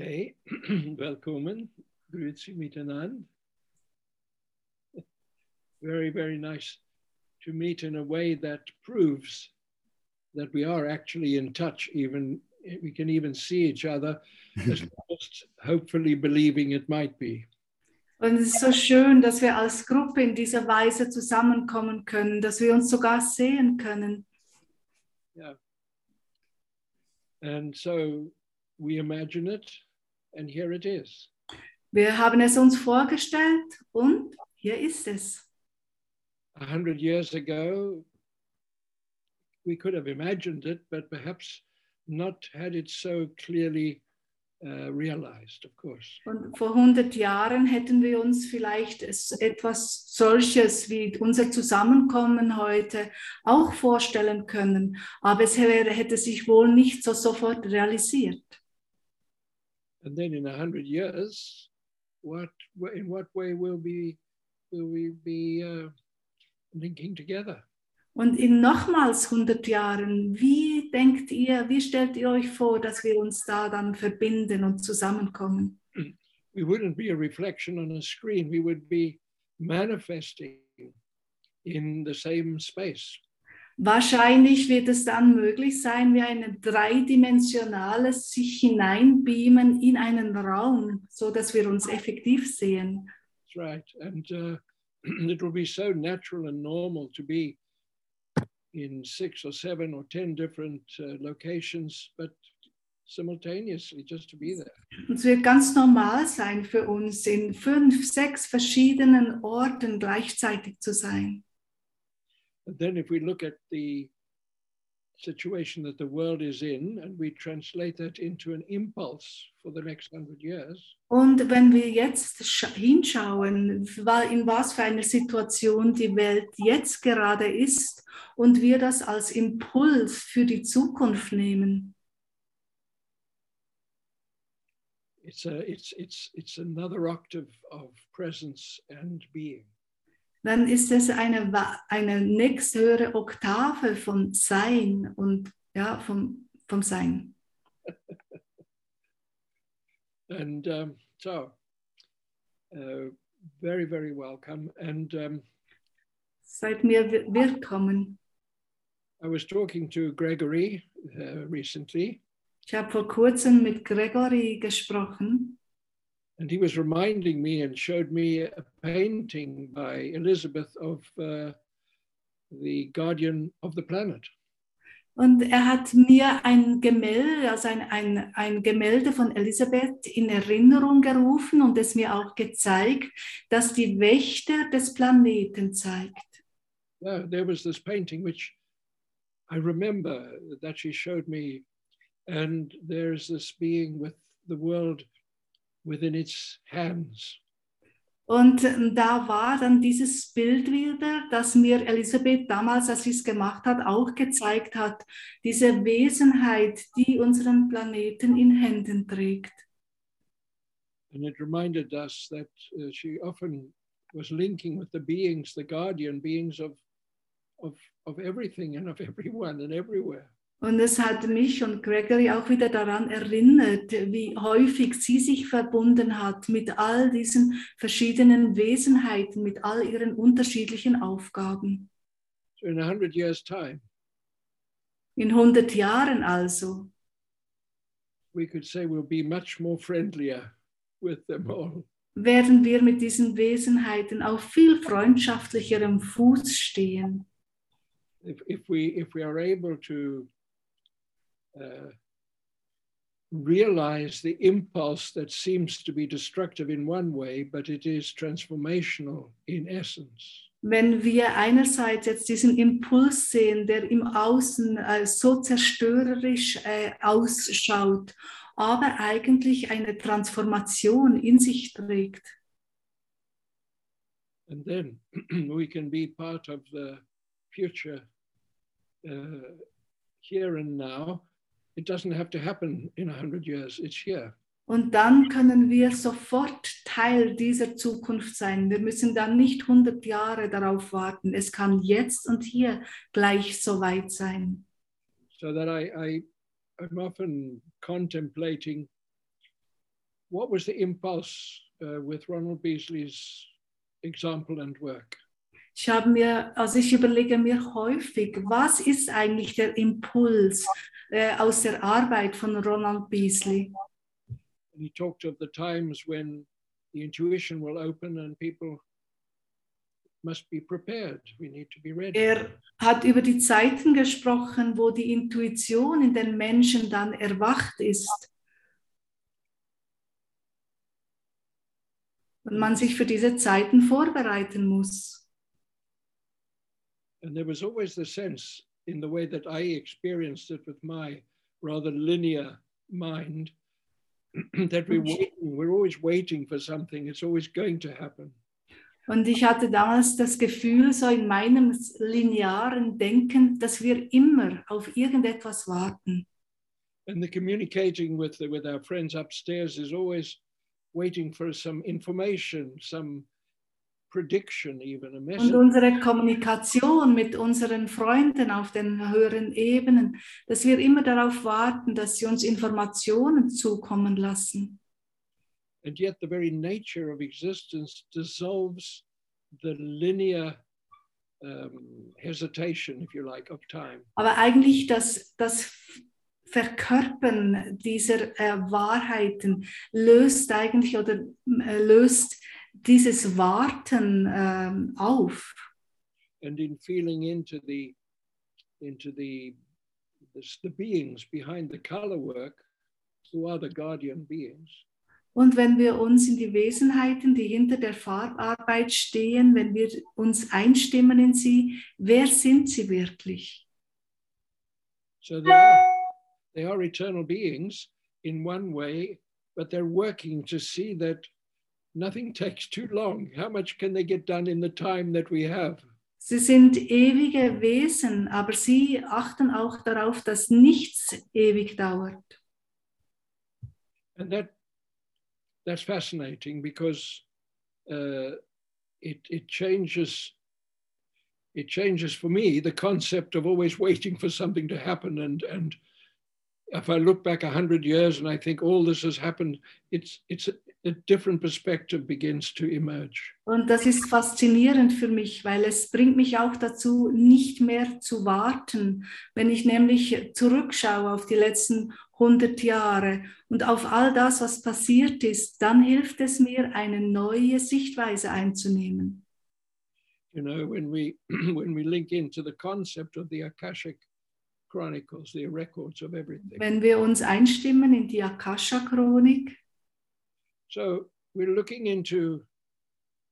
Okay, willkommen, grüezi miteinander. Very, very nice to meet in a way that proves that we are actually in touch, even we can even see each other, as most hopefully believing it might be. Und es ist so schön, dass wir als Gruppe in dieser Weise zusammenkommen können, dass wir uns sogar sehen können. Yeah. And so we imagine it, and here it is. Wir haben es uns vorgestellt und hier ist es. A hundred years ago, we could have imagined it, but perhaps not had it so clearly uh, realized, of course. Und vor 100 Jahren hätten wir uns vielleicht etwas solches wie unser Zusammenkommen heute auch vorstellen können, aber es wäre, hätte sich wohl nicht so sofort realisiert. And then in a hundred years, what, in what way will we, will we be uh, linking together? Und in nochmals 100 Jahren, wie denkt ihr, wie stellt ihr euch vor, dass wir uns da dann verbinden und zusammenkommen? we wouldn't be a reflection on a screen, we would be manifesting in the same space. Wahrscheinlich wird es dann möglich sein, wie ein dreidimensionales sich hineinbeamen in einen Raum, so dass wir uns effektiv sehen. That's right. And uh, it will be so natural and normal to be in six or seven or 10 different uh, locations, but simultaneously just to be there. Und es wird ganz normal sein für uns, in fünf, sechs verschiedenen Orten gleichzeitig zu sein. Then if we look at the situation that the world is in and we translate that into an impulse for the next hundred years, Und wenn wir jetzt scha- hinschauen, in was für einer Situation die Welt jetzt gerade ist und wir das als Impuls für die Zukunft nehmen, it's a it's it's it's another octave of presence and being. Dann ist es eine, eine nächsthöhere Oktave von Sein und ja, vom, vom Sein. And um, so, uh, very, very welcome. And um, Seid mir wi- willkommen. I was talking to Gregory uh, recently, Ich habe vor kurzem mit Gregory gesprochen and he was reminding me and showed me a painting by Elizabeth of uh, the guardian of the planet. und er hat mir ein Gemälde, also ein, ein, ein Gemälde von Elisabeth in Erinnerung gerufen und es mir auch gezeigt, das die Wächter des Planeten zeigt. Yeah, there was this painting which I remember that she showed me, and there's this being with the world within its hands. Und ähm, da war dann dieses Bild wieder, das mir Elisabeth damals, als sie es gemacht hat, auch gezeigt hat. Diese Wesenheit, die unseren Planeten in Händen trägt. And it reminded us that uh, she often was linking with the beings, the guardian beings of, of, of everything and of everyone and everywhere. Und es hat mich und Gregory auch wieder daran erinnert, wie häufig sie sich verbunden hat mit all diesen verschiedenen Wesenheiten, mit all ihren unterschiedlichen Aufgaben. In a hundred years' time, In 100 Jahren also we could say we'll be much more friendlier with them all. werden wir mit diesen Wesenheiten auf viel freundschaftlicherem Fuß stehen. If, if we if we are able to uh, realize the impulse that seems to be destructive in one way, but it is transformational in essence. wenn wir einerseits jetzt diesen Impuls sehen, der im Außen äh, so zerstörerisch äh, ausschaut, aber eigentlich eine Transformation in sich trägt. And then we can be part of the future uh, here and now. It doesn't have to happen in a hundred years, it's here. Und dann können wir sofort Teil dieser Zukunft sein. Wir müssen dann nicht 100 Jahre darauf warten. Es kann jetzt und hier gleich so weit sein. So that I, I, I'm often contemplating what was the impulse uh, with Ronald Beasley's example and work. Ich habe mir, also ich überlege mir häufig, was ist eigentlich der Impuls äh, aus der Arbeit von Ronald Beasley? And he talked of the times when the intuition will open and people must be prepared. We need to be ready. Er hat über die Zeiten gesprochen, wo die Intuition in den Menschen dann erwacht ist. Und man sich für diese Zeiten vorbereiten muss. And there was always the sense in the way that I experienced it with my rather linear mind that mm-hmm. we're we're always waiting for something. It's always going to happen. Und ich hatte damals das Gefühl, so in meinem linearen Denken, dass wir immer auf irgendetwas warten. And the communicating with the, with our friends upstairs is always waiting for some information, some prediction, even a Und unsere Kommunikation mit unseren Freunden auf den höheren Ebenen, dass wir immer darauf warten, dass sie uns Informationen zukommen lassen. And yet, the very nature of existence dissolves the linear um, hesitation, if you like, of time. Aber eigentlich das, das Verkörpern dieser äh, Wahrheiten löst eigentlich oder äh, löst dieses Warten ähm, auf. And in feeling into the into the the, the beings behind the color work, who are the guardian beings, Und wenn wir uns in die Wesenheiten, die hinter der Farbarbeit stehen, wenn wir uns einstimmen in sie, wer sind sie wirklich? so they are, they are eternal beings in one way, but they're working to see that nothing takes too long. How much can they get done in the time that we have? Sie sind ewige Wesen, aber sie achten auch darauf, dass nichts ewig dauert. And that that's fascinating because uh, it it changes it changes for me the concept of always waiting for something to happen and and if I look back a hundred years and I think all this has happened, it's it's a, different perspective begins to emerge. Und das ist faszinierend für mich, weil es bringt mich auch dazu, nicht mehr zu warten. Wenn ich nämlich zurückschaue auf die letzten 100 Jahre und auf all das, was passiert ist, dann hilft es mir, eine neue Sichtweise einzunehmen. You know, when we when we link into the concept of the Akashic chronicles, the records of everything. Wenn wir uns einstimmen in die Akasha-Chronik, So we're looking into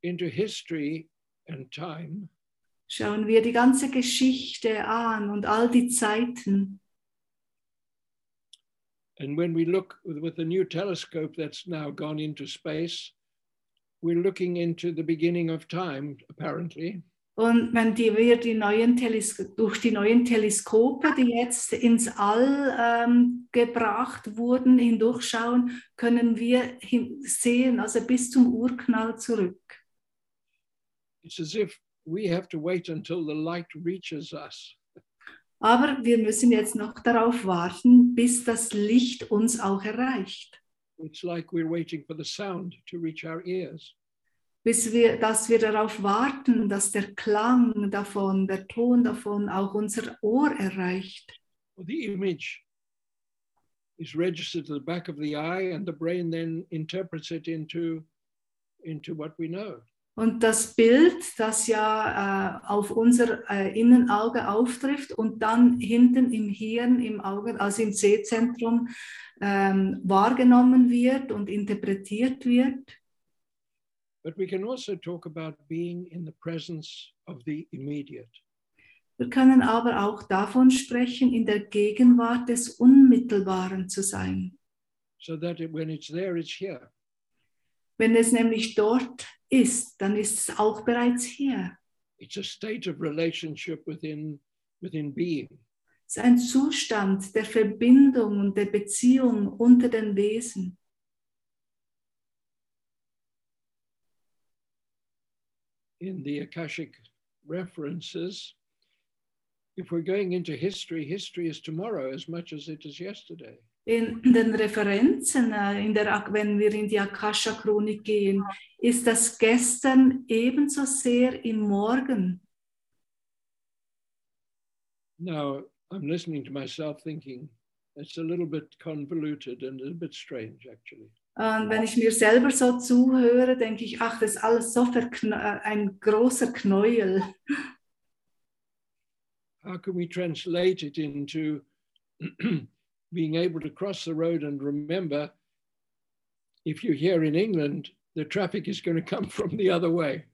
into history and time, schauen wir die ganze Geschichte an und all die Zeiten. and when we look with, with the new telescope that's now gone into space, we're looking into the beginning of time, apparently. Und wenn die, wir die neuen Teles durch die neuen Teleskope, die jetzt ins All ähm, gebracht wurden, hindurchschauen, können wir sehen, also bis zum Urknall zurück. It's as if we have to wait until the light reaches us. Aber wir müssen jetzt noch darauf warten, bis das Licht uns auch erreicht. It's like we're waiting for the sound to reach our ears. Bis wir, dass wir darauf warten, dass der Klang davon, der Ton davon auch unser Ohr erreicht. The image is registered to the back of the eye, and the brain then interprets it into, into what we know. Und das Bild, das ja äh, auf unser äh, Innenauge auftrifft und dann hinten im Hirn, im Auge, also im Sehzentrum ähm, wahrgenommen wird und interpretiert wird. But we can also talk about being in the presence of the immediate. Wir können aber auch davon sprechen, in der Gegenwart des Unmittelbaren zu sein. So that it, when it's there, it's here. Wenn es nämlich dort ist, dann ist es auch bereits hier. It's a state of relationship within, within being. Es ist ein Zustand der Verbindung und der Beziehung unter den Wesen. In the Akashic references, if we're going into history, history is tomorrow as much as it is yesterday. In den Referenzen, äh, uh, in der, wenn wir in die Akasha-Chronik gehen, ist das Gestern ebenso sehr im Morgen. Now, I'm listening to myself thinking it's a little bit convoluted and a bit strange, actually. Und wenn ich mir selber so zuhöre, denke ich, ach, das ist alles so äh, ein großer Knäuel. How can we translate it into being able to cross the road and remember if you're here in England, the traffic is going to come from the other way?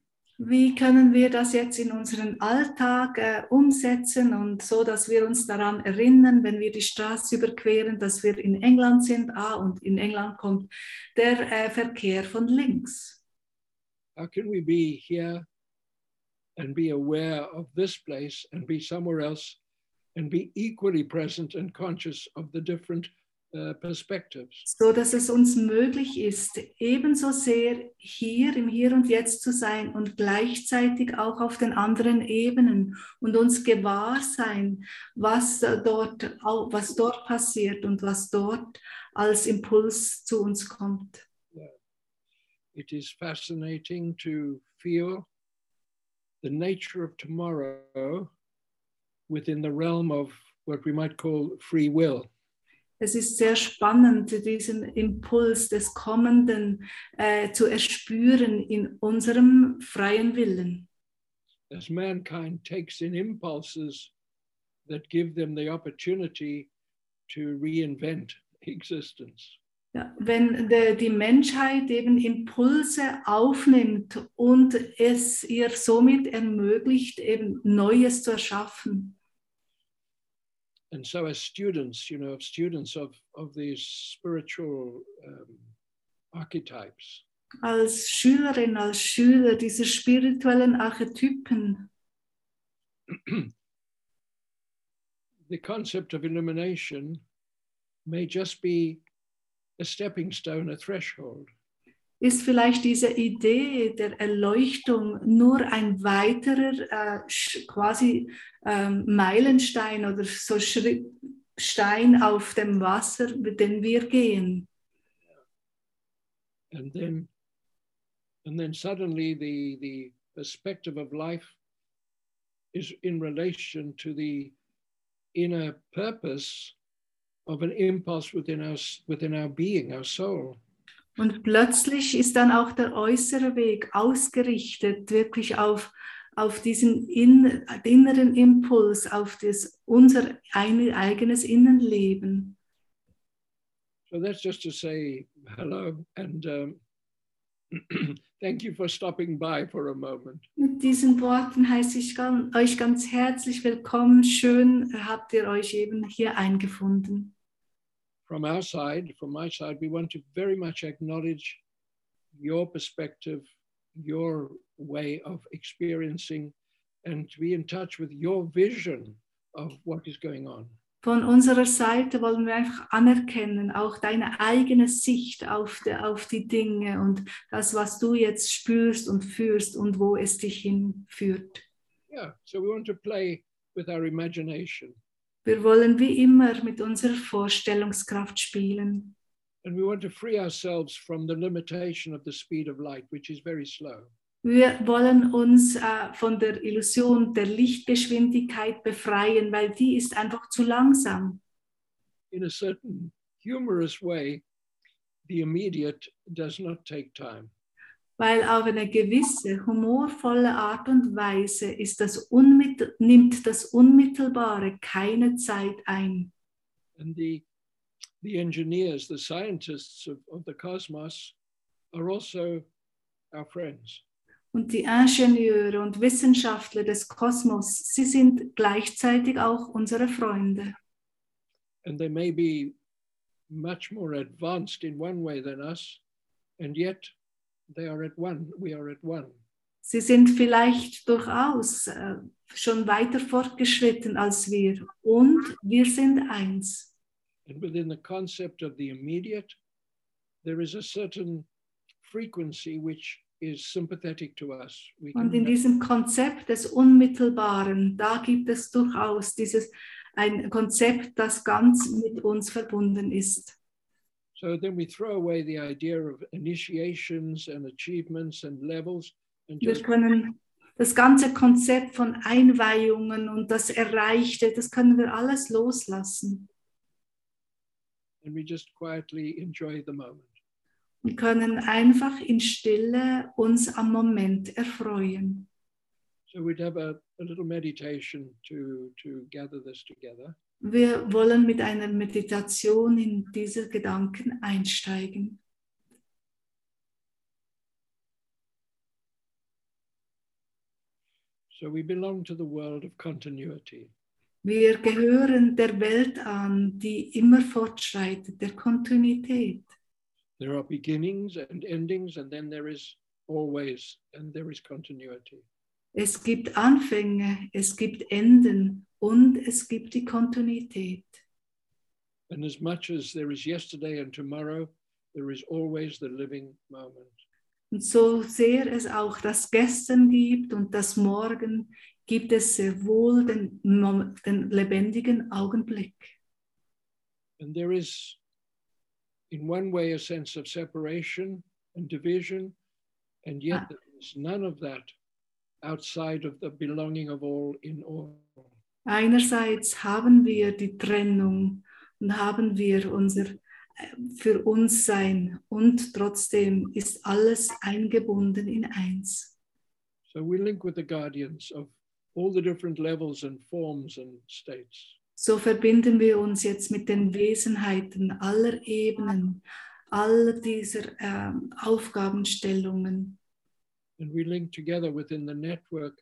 Wie können wir das jetzt in unseren Alltag äh, umsetzen und so, dass wir uns daran erinnern, wenn wir die Straße überqueren, dass wir in England sind, ah, und in England kommt der äh, Verkehr von links. How can we be here and be aware of this place and be somewhere else and be equally present and conscious of the different? So dass es uns möglich ist, ebenso sehr hier im Hier und Jetzt zu sein und gleichzeitig auch auf den anderen Ebenen und uns gewahr sein, was äh, dort, was dort passiert und was dort als Impuls zu uns kommt. It is fascinating to feel the nature of tomorrow within the realm of what we might call free will. Es ist sehr spannend, diesen Impuls des Kommenden äh, zu erspüren in unserem freien Willen. As mankind takes in impulses that give them the opportunity to reinvent existence. Ja, wenn de, die Menschheit eben Impulse aufnimmt und es ihr somit ermöglicht, eben Neues zu erschaffen. And so, as students, you know, of students of, of these spiritual um, archetypes, Als Schülerin, als Schüler dieser spirituellen Archetypen, the concept of illumination may just be a stepping stone, a threshold. Ist vielleicht diese Idee der Erleuchtung nur ein weiterer äh, quasi ähm, Meilenstein oder so Schritt, Stein auf dem Wasser, mit dem wir gehen. And then, and then suddenly the, the perspective of life is in relation to the inner purpose of an impulse within our, within our being, our soul. Und plötzlich ist dann auch der äußere Weg ausgerichtet, wirklich auf, auf diesen in, inneren Impuls, auf das, unser ein, eigenes Innenleben. So that's just to say hello and um, thank you for stopping by for a moment. Mit diesen Worten heiße ich euch ganz herzlich willkommen. Schön habt ihr euch eben hier eingefunden. From our side, from my side, we want to very much acknowledge your perspective, your way of experiencing, and to be in touch with your vision of what is going on. Von unserer Seite wollen wir einfach anerkennen, auch deine eigene Sicht auf, die, auf die Dinge und das, was du jetzt spürst und fühlst und wo es dich hinführt. Yeah, so we want to play with our imagination Wir wollen wie immer mit unserer Vorstellungskraft spielen. and we want to free ourselves from the limitation of the speed of light, which is very slow. Wir wollen uns äh, von der Illusion der Lichtgeschwindigkeit befreien, weil die ist einfach zu langsam. In a certain humorous way, the immediate does not take time. Weil auf eine gewisse humorvolle Art und Weise ist das Unmittel nimmt das Unmittelbare keine Zeit ein. And the, the engineers, the scientists of, of the cosmos are also our friends. Und die Ingenieure und Wissenschaftler des Kosmos, sie sind gleichzeitig auch unsere Freunde. And they may be much more advanced in one way than us, and yet they are at one. We are at one. Sie sind vielleicht durchaus äh, schon weiter fortgeschritten als wir und wir sind eins. And within the concept of the immediate, there is a certain frequency which is sympathetic to us. We Und in diesem Konzept des Unmittelbaren, da gibt es durchaus dieses ein Konzept, das ganz mit uns verbunden ist. So then we throw away the idea of initiations and achievements and levels and Wir können das ganze Konzept von Einweihungen und das Erreichte, das können wir alles loslassen and we just quietly enjoy the moment. und können einfach in Stille uns am Moment erfreuen. So we'd have a, a little meditation to to gather this together. Wir wollen mit einer Meditation in diese Gedanken einsteigen. So we belong to the world of continuity. Wir gehören der Welt an, die immer fortschreitet, der Kontinuität. There are beginnings and endings, and then there is always and there is continuity. Es gibt Anfänge, es gibt Enden und es gibt die Kontinuität. And as much as there is yesterday and tomorrow, there is always the living moment. Und so sehr es auch das Gestern gibt und das Morgen, gibt es sehr wohl den, den lebendigen Augenblick. And there is, in one way, a sense of separation and division, and yet Ah. there is none of that outside of the belonging of all in all. Einerseits haben wir die Trennung und haben wir unser äh, für uns sein und trotzdem ist alles eingebunden in eins. So we link with the guardians of all the different levels and forms and states. So verbinden wir uns jetzt mit den Wesenheiten aller Ebenen, aller dieser ähm, Aufgabenstellungen. And we link together within the network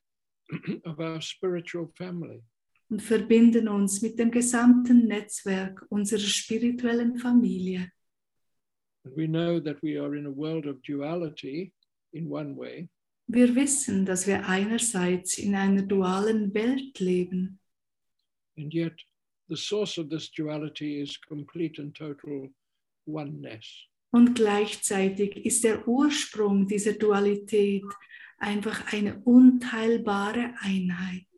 of our spiritual family. Und verbinden uns mit dem gesamten Netzwerk unserer spirituellen Familie. And we know that we are in a world of duality in one way, Wir wissen, dass wir einerseits in einer dualen Welt leben and yet the source of this duality is complete and total oneness. und gleichzeitig ist der Ursprung dieser Dualität einfach eine unteilbare Einheit.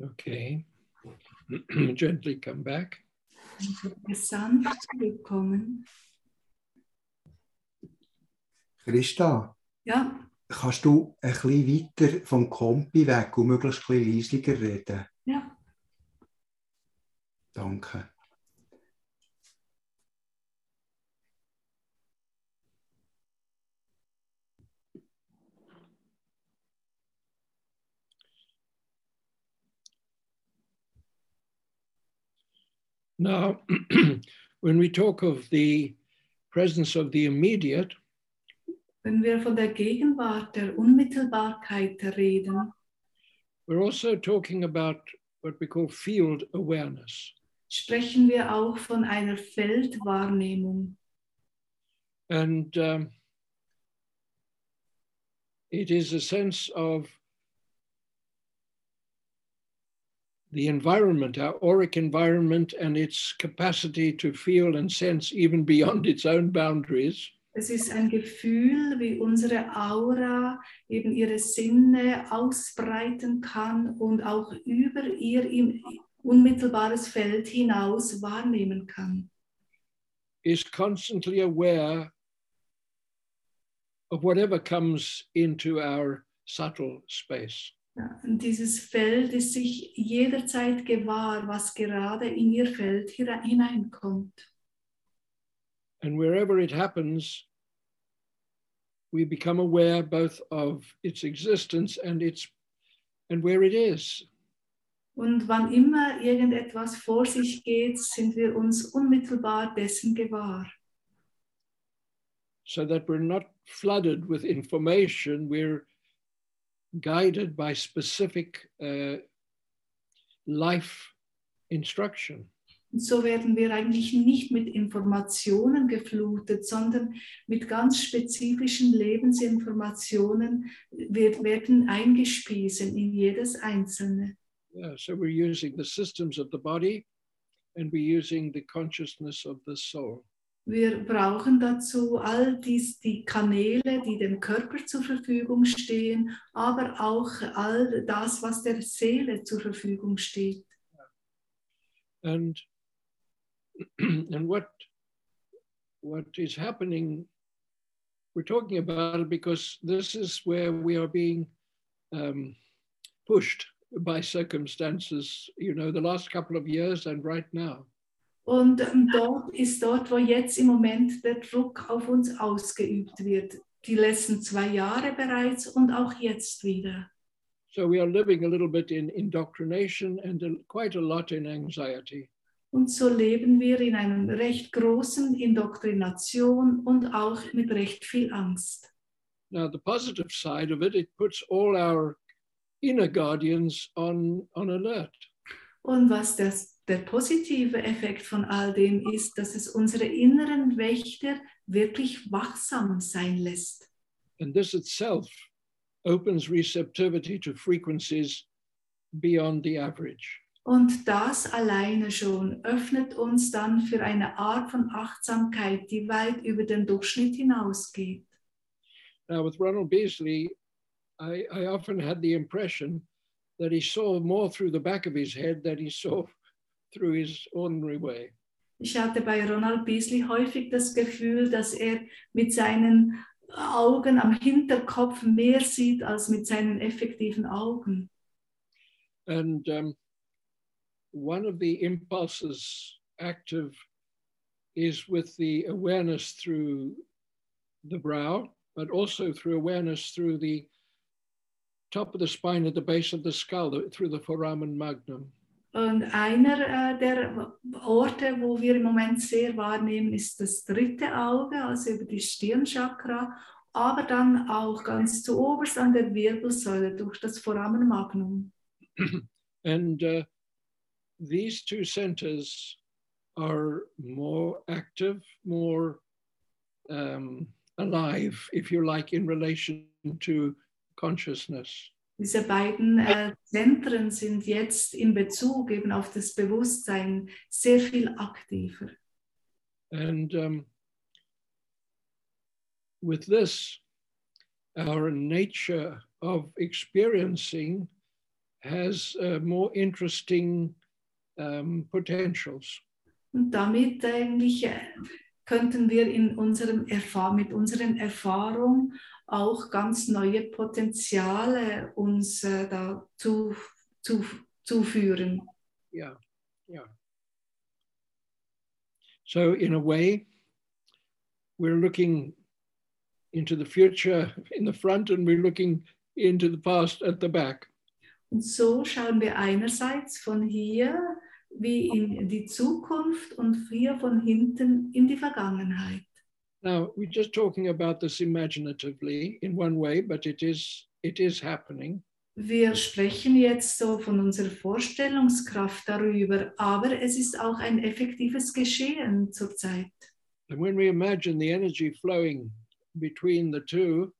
Okay. Gently come back. Sanft zurückkommen. Christa, Ja, kannst du ein bisschen weiter vom Kompi weg und möglichst ein bisschen leisiger reden? ja. Danke. Now, when we talk of the presence of the immediate, Wenn wir von der Gegenwart, der Unmittelbarkeit reden, we're also talking about what we call field awareness. sprechen wir auch von einer Feldwahrnehmung. And um, it is a sense of the environment, our auric environment, and its capacity to feel and sense even beyond its own boundaries. Es ist ein Gefühl, wie unsere Aura eben ihre Sinne ausbreiten kann und auch über ihr im unmittelbares Feld hinaus wahrnehmen kann. is constantly aware of whatever comes into our subtle space. Ja, dieses Feld ist sich jederzeit gewahr, was gerade in ihr Feld hineinkommt. And wherever it happens, we become aware both of its existence and its and where it is. Und wann immer irgendetwas vor sich geht, sind wir uns unmittelbar dessen gewahr. So that we're not flooded with information, we're guided by specific uh, life instruction. Und so werden wir eigentlich nicht mit Informationen geflutet, sondern mit ganz spezifischen Lebensinformationen. Wir werden eingespiesen in jedes einzelne. Yeah, so we're using the systems of the body and we're using the consciousness of the soul. Wir brauchen dazu all dies, die Kanäle, die dem Körper zur Verfügung stehen, aber auch all das, was der Seele zur Verfügung steht. and and what what is happening we're talking about it because this is where we are being um, pushed by circumstances you know the last couple of years and right now Und ähm, dort ist dort, wo jetzt im Moment der Druck auf uns ausgeübt wird. Die letzten zwei Jahre bereits und auch jetzt wieder. so we are living a little bit in indoctrination and a, quite a lot in anxiety Und so leben wir in einer recht großen Indoktrination und auch mit recht viel Angst. now the positive side of it it puts all our inner guardians on on alert Und was das, der positive Effekt von all dem ist, dass es unsere inneren Wächter wirklich wachsam sein lässt. And this itself opens receptivity to frequencies beyond the average. Und das alleine schon öffnet uns dann für eine Art von Achtsamkeit, die weit über den Durchschnitt hinausgeht. Now, with Ronald Beasley, I, I often had the impression that he saw more through the back of his head than he saw through his ordinary way. Ich hatte bei Ronald Beasley häufig das Gefühl, dass er mit seinen Augen am Hinterkopf mehr sieht als mit seinen effektiven Augen. And um, one of the impulses active is with the awareness through the brow, but also through awareness through the top of the spine at the base of the skull, through the foramen magnum. Und einer äh, der Orte, wo wir im Moment sehr wahrnehmen, ist das dritte Auge, also über die Stirnchakra, aber dann auch ganz zu oberst an der Wirbelsäule durch das Foramen Magnum. And uh, these two centers are more active, more um, alive, if you like, in relation to consciousness. Diese beiden äh, Zentren sind jetzt in Bezug eben auf das Bewusstsein sehr viel aktiver. And um, with this, our nature of experiencing has uh, more interesting um, potentials. Und damit eigentlich äh, könnten wir in unserem Erfahr mit unseren Erfahrungen auch ganz neue Potenziale uns äh, da zu, zu, zuführen. Yeah, yeah. So, in a way, we're looking into the future in the front and we're looking into the past at the back. Und so schauen wir einerseits von hier wie in die Zukunft und hier von hinten in die Vergangenheit. Now, we're just talking about this imaginatively in one way, but it is, it is happening. Wir sprechen jetzt so von unserer Vorstellungskraft darüber, aber es ist auch ein effektives Geschehen zurzeit. And when we imagine the energy flowing between the two,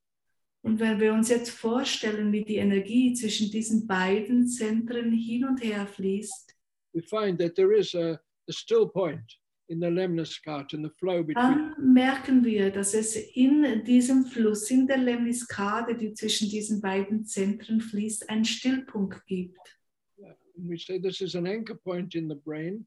Und wenn wir uns jetzt vorstellen, wie die Energie zwischen diesen beiden Zentren hin und her fließt, we find that there is a, a still point in the Lemniscate, in the flow between. dann merken wir, dass es in diesem Fluss, in der Lemniskade, die zwischen diesen beiden Zentren fließt, einen Stillpunkt gibt. And we say this is an anchor point in the brain.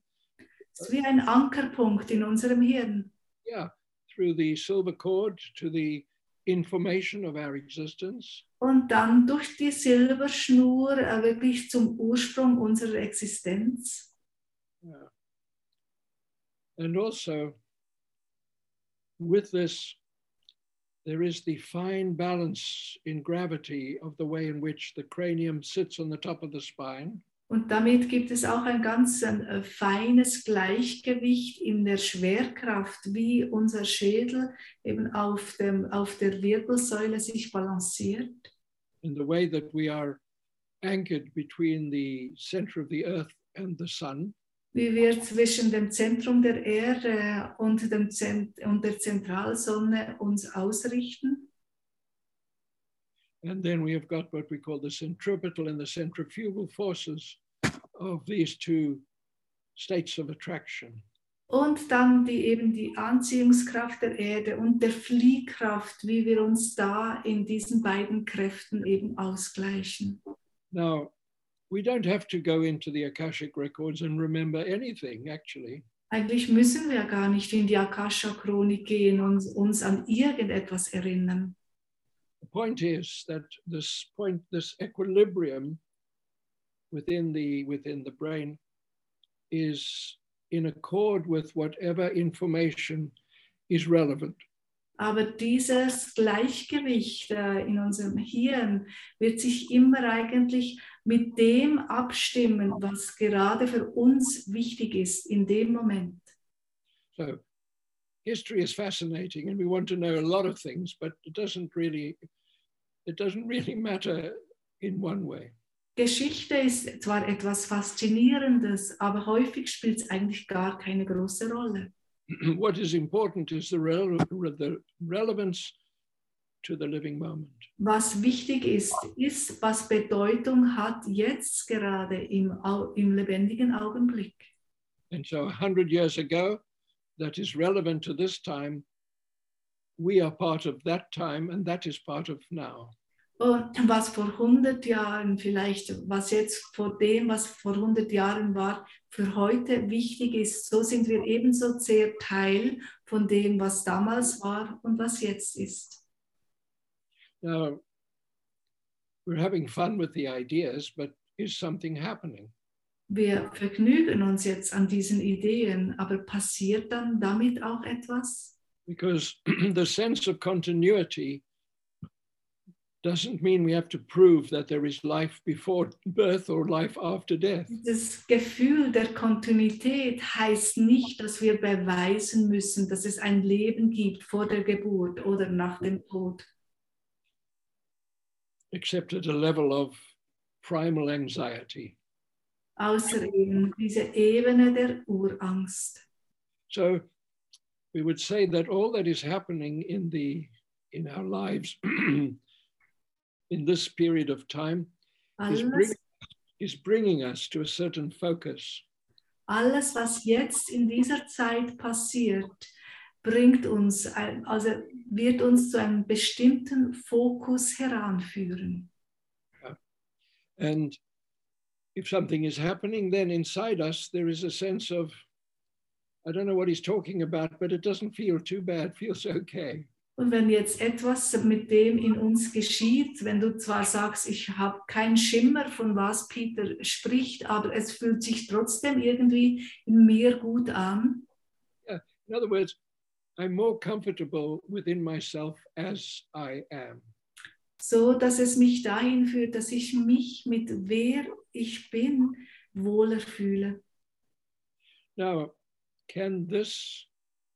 Es ist wie ein Ankerpunkt in unserem Hirn. Yeah, through the silver cord to the information of our existence. Und dann durch die Silberschnur äh, wirklich zum Ursprung unserer Existenz. Yeah. And also, with this, there is the fine balance in gravity of the way in which the cranium sits on the top of the spine. Und damit gibt es auch ein ganz ein, äh, feines Gleichgewicht in der Schwerkraft, wie unser Schädel eben auf, dem, auf der Wirbelsäule sich balanciert. In the way that we are anchored between the center of the earth and the sun. Wie wir zwischen dem Zentrum der Erde äh, und, dem Zent und der Zentralsonne uns ausrichten. And then we have got what we call the centripetal and the centrifugal forces of these two states of attraction. Und dann die, eben die Anziehungskraft der Erde und der Fliehkraft, wie wir uns da in diesen beiden Kräften eben ausgleichen. Now, we don't have to go into the Akashic records and remember anything, actually. Eigentlich müssen wir gar nicht in die Akasha-Chronik gehen und uns an irgendetwas erinnern. The point is that this point, this equilibrium within the within the brain is in accord with whatever information is relevant. Aber dieses Gleichgewicht äh, in unserem Hirn wird sich immer eigentlich mit dem abstimmen, was gerade für uns wichtig ist in dem Moment. So history is fascinating and we want to know a lot of things, but it doesn't really it doesn't really matter in one way. Geschichte ist zwar etwas Faszinierendes, aber häufig spielt es eigentlich gar keine große Rolle. what is important is the, rele- the relevance to the living moment. Was wichtig ist, ist, was Bedeutung hat jetzt gerade im, im lebendigen Augenblick. And so, a hundred years ago, that is relevant to this time. We are part of that time, and that is part of now. Was vor 100 Jahren vielleicht, was jetzt vor dem, was vor 100 Jahren war, für heute wichtig ist, so sind wir ebenso sehr Teil von dem, was damals war und was jetzt ist. Now, we're having fun with the ideas, but is something happening? Wir vergnügen uns jetzt an diesen Ideen, aber passiert dann damit auch etwas? Because the sense of continuity doesn't mean we have to prove that there is life before birth or life after death. Das Gefühl der Kontinuität heißt nicht, dass wir beweisen müssen, dass es ein Leben gibt vor der Geburt oder nach dem Tod. except at a level of primal anxiety. außer eben diese Ebene der Urangst. So we would say that all that is happening in the in our lives in this period of time is, Alles, bring, is bringing us to a certain focus. alles, was jetzt in dieser Zeit passiert, bringt uns, also wird uns zu einem bestimmten Fokus heranführen. And if something is happening, then inside us there is a sense of, I don't know what he's talking about, but it doesn't feel too bad, feels okay. Und wenn jetzt etwas mit dem in uns geschieht, wenn du zwar sagst, ich habe keinen Schimmer, von was Peter spricht, aber es fühlt sich trotzdem irgendwie in mir gut an. In other words, I'm more comfortable within myself as I am. So dass es mich dahin führt, dass ich mich mit wer ich bin wohler fühle. Now, can this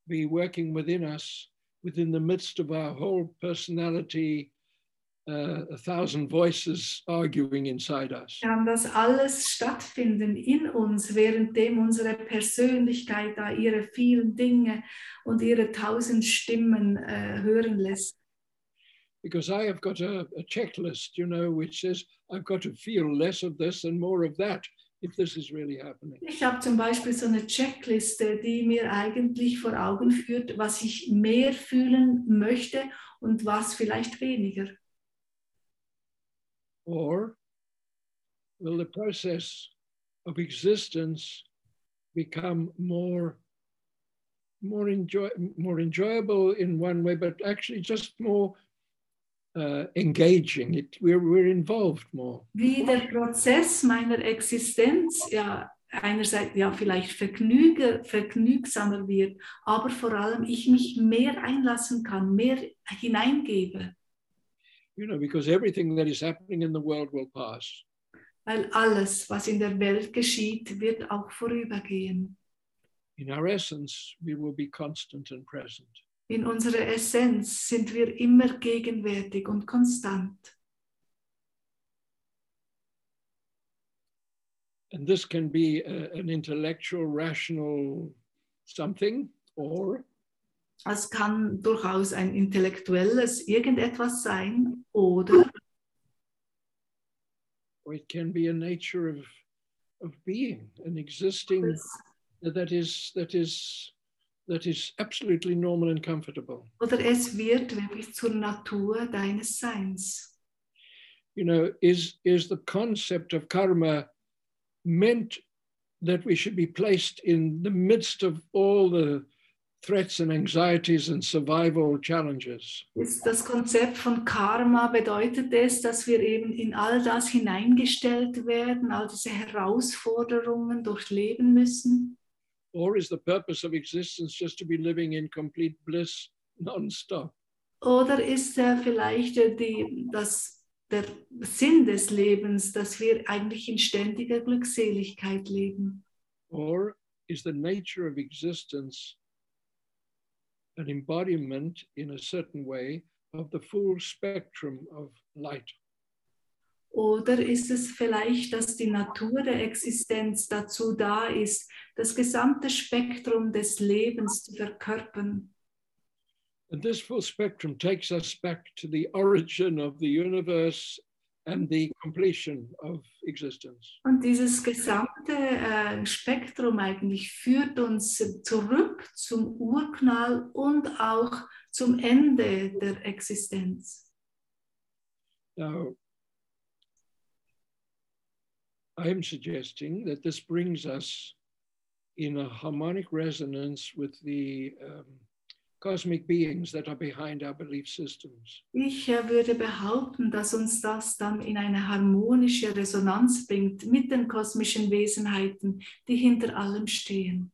be working within us, within the midst of our whole personality, uh, a thousand voices arguing inside us? Kann das alles stattfinden in uns, währenddem unsere Persönlichkeit da ihre vielen Dinge und ihre tausend Stimmen äh, hören lässt? Because I have got a, a checklist, you know, which says I've got to feel less of this and more of that if this is really happening. Ich habe zum Beispiel so eine Checkliste, die mir eigentlich vor Augen führt, was ich mehr fühlen möchte und was vielleicht weniger. Or will the process of existence become more more enjoy more enjoyable in one way, but actually just more uh, engaging. It, we're, we're involved more. Wie der Prozess meiner Existenz ja einerseits ja vielleicht vergnüge, vergnügsamer wird, aber vor allem ich mich mehr einlassen kann, mehr hineingebe. You know, because everything that is happening in the world will pass. Weil alles, was in der Welt geschieht, wird auch vorübergehen. In our essence, we will be constant and present. In unserer Essenz sind wir immer gegenwärtig und konstant. And this can be a, an intellectual, rational something, or Es kann durchaus ein intellektuelles irgendetwas sein oder or it can be a nature of, of being, an existing that is that is that is absolutely normal and comfortable. oder es wird wirklich zur Natur deines Seins. You know, is is the concept of karma meant that we should be placed in the midst of all the threats and anxieties and survival challenges? Ist das Konzept von Karma bedeutet es, dass wir eben in all das hineingestellt werden, all diese Herausforderungen durchleben müssen? Or is the purpose of existence just to be living in complete bliss nonstop? Oder ist äh, vielleicht äh, die, das, der Sinn des Lebens, dass wir eigentlich in ständiger Glückseligkeit leben? Or is the nature of existence an embodiment in a certain way of the full spectrum of light? Oder ist es vielleicht, dass die Natur der Existenz dazu da ist, das gesamte Spektrum des Lebens zu verkörpern? And this full spectrum takes us back to the origin of the universe and the completion of existence. Und dieses gesamte äh, Spektrum eigentlich führt uns zurück zum Urknall und auch zum Ende der Existenz. Now, I am suggesting that this brings us in a harmonic resonance with the um, cosmic beings that are behind our belief systems. Ich äh, würde behaupten, dass uns das dann in eine harmonische Resonanz bringt mit den kosmischen Wesenheiten, die hinter allem stehen.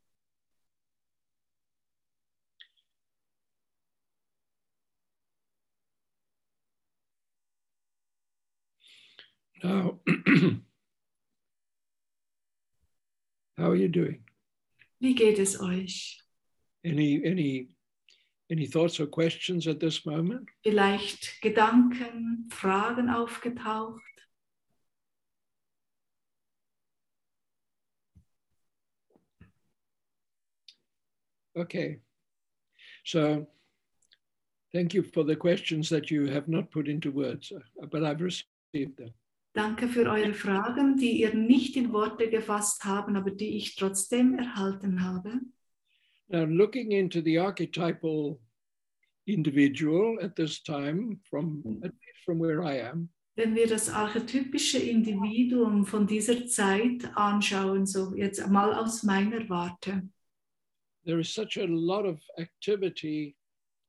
Now, how are you doing? Wie geht es euch? Any any any thoughts or questions at this moment? Vielleicht Gedanken, Fragen aufgetaucht? Okay. So thank you for the questions that you have not put into words, but I've received them. Danke für eure Fragen, die ihr nicht in Worte gefasst haben, aber die ich trotzdem erhalten habe. Now, looking into the archetypal individual at this time, from from where I am, Wenn wir das archetypische Individuum von dieser Zeit anschauen, so jetzt mal aus meiner Warte, there is such a lot of activity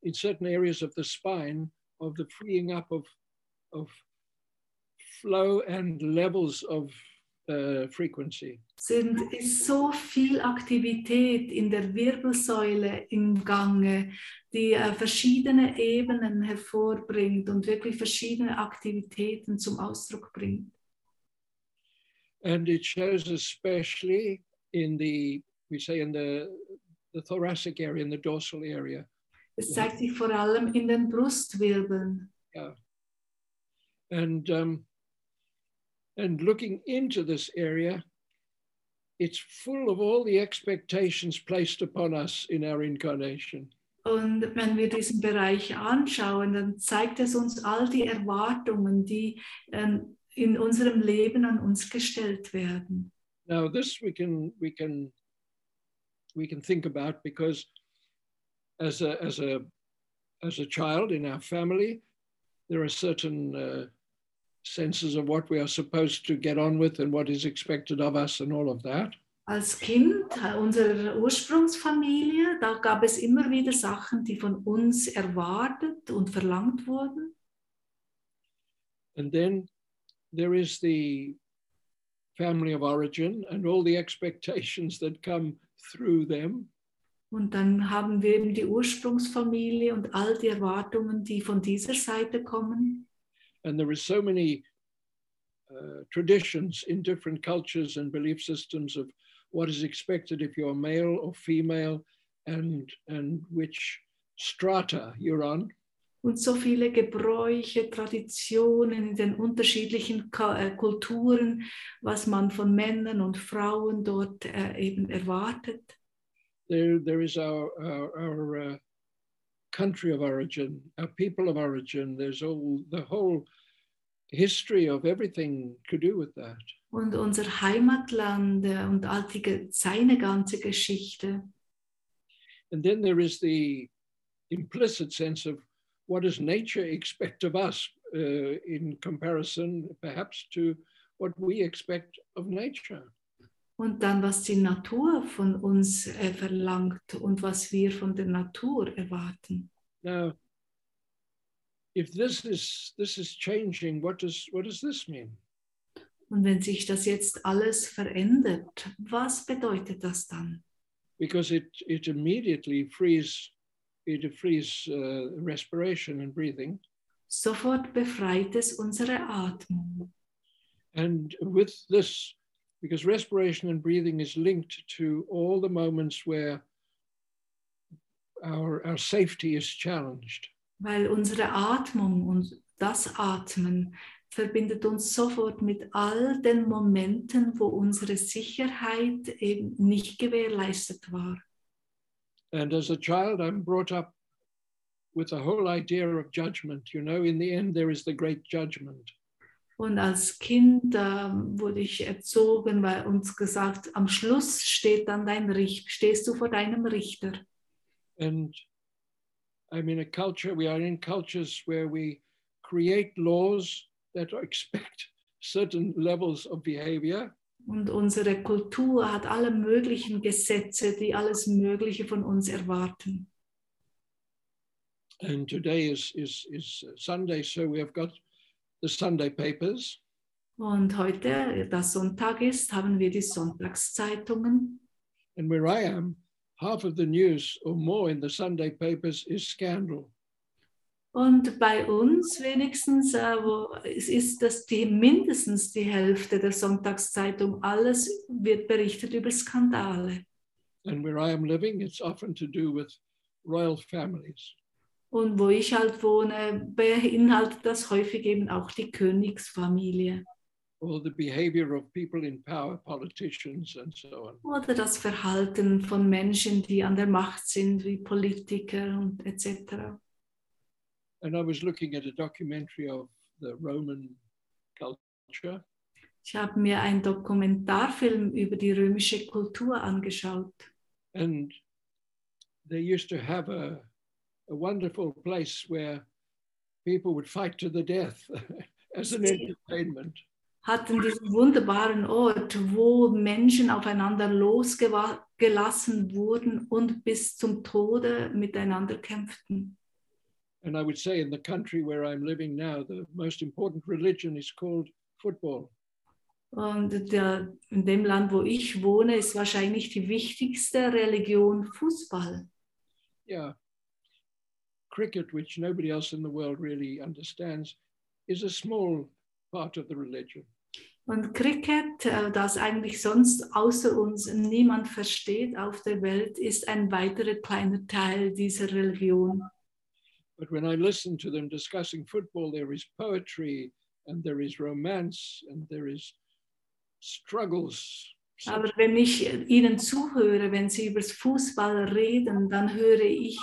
in certain areas of the spine of the freeing up of, of flow and levels of uh, frequency. sind, ist so viel Aktivität in der Wirbelsäule im Gange, die äh, verschiedene Ebenen hervorbringt und wirklich verschiedene Aktivitäten zum Ausdruck bringt. And it shows especially in the, we say in the, the thoracic area, in the dorsal area. Es zeigt sich vor allem in den Brustwirbeln. And, um, and looking into this area, it's full of all the expectations placed upon us in our incarnation. Und wenn wir diesen Bereich anschauen, dann zeigt es uns all die Erwartungen, die ähm, in unserem Leben an uns gestellt werden. Now, this we can we can we can think about because as a as a as a child in our family, there are certain uh, senses of what we are supposed to get on with and what is expected of us and all of that. Als Kind unserer Ursprungsfamilie, da gab es immer wieder Sachen, die von uns erwartet und verlangt wurden. And then there is the family of origin and all the expectations that come through them. Und dann haben wir eben die Ursprungsfamilie und all die Erwartungen, die von dieser Seite kommen. And there is so many uh, traditions in different cultures and belief systems of what is expected if you're male or female and, and which strata you're on. Und so viele Gebräuche, Traditionen in den unterschiedlichen äh, Kulturen, was man von Männern und Frauen dort äh, eben erwartet. There, there is our, our, our uh, country of origin, our people of origin. There's all the whole history of everything to do with that. Und unser Heimatland äh, und all die, seine ganze Geschichte. And then there is the implicit sense of what does nature expect of us uh, in comparison, perhaps, to what we expect of nature. Und dann, was die Natur von uns äh, verlangt und was wir von der Natur erwarten. Now, if this is this is changing, what does what does this mean? Und wenn sich das jetzt alles verändert, was bedeutet das dann? Because it it immediately frees it frees uh, respiration and breathing, Sofort befreit es unsere Atmung. and with this, because respiration and breathing is linked to all the moments where our our safety is challenged. Weil unsere Atmung und das Atmen verbindet uns sofort mit all den Momenten, wo unsere Sicherheit eben nicht gewährleistet war. And as a child, I'm brought up with the whole idea of judgment. You know, in the end, there is the great judgment. Und als Kind ähm, wurde ich erzogen, weil uns gesagt, am Schluss steht dann dein Richt, stehst du vor deinem Richter. And I'm in a culture, we are in cultures where we create laws that expect certain levels of behavior. Und unsere Kultur hat alle möglichen Gesetze, die alles Mögliche von uns erwarten. And today is, is, is Sunday, so we have got the Sunday papers. Und heute, da Sonntag ist, haben wir die Sonntagszeitungen. And where I am, half of the news or more in the Sunday papers is scandal. Und bei uns wenigstens äh, wo, es ist das die mindestens die Hälfte der Sonntagszeitung. Alles wird berichtet über Skandale. And where I am living, it's often to do with royal families. Und wo ich halt wohne, beinhaltet das häufig eben auch die Königsfamilie or the behavior of people in power, politicians, and so on. oder das Verhalten von Menschen, die an der Macht sind, wie Politiker und etc. And I was looking at a documentary of the Roman culture, Ich habe mir einen Dokumentarfilm über die römische Kultur angeschaut. and they used to have a, a wonderful place where people would fight to the death as an entertainment. hatten diesen wunderbaren Ort, wo Menschen aufeinander losgelassen wurden und bis zum Tode miteinander kämpften. And I would say in the country where I'm living now, the most important religion is called football. Und der, in dem Land, wo ich wohne, ist wahrscheinlich die wichtigste Religion Fußball. Yeah. Cricket, which nobody else in the world really understands, is a small part of the religion. Und Cricket, äh, das eigentlich sonst außer uns niemand versteht auf der Welt, ist ein weiterer kleiner Teil dieser Religion. But when I listen to them discussing football, there is poetry and there is romance and there is struggles. Aber wenn ich ihnen zuhöre, wenn sie über Fußball reden, dann höre ich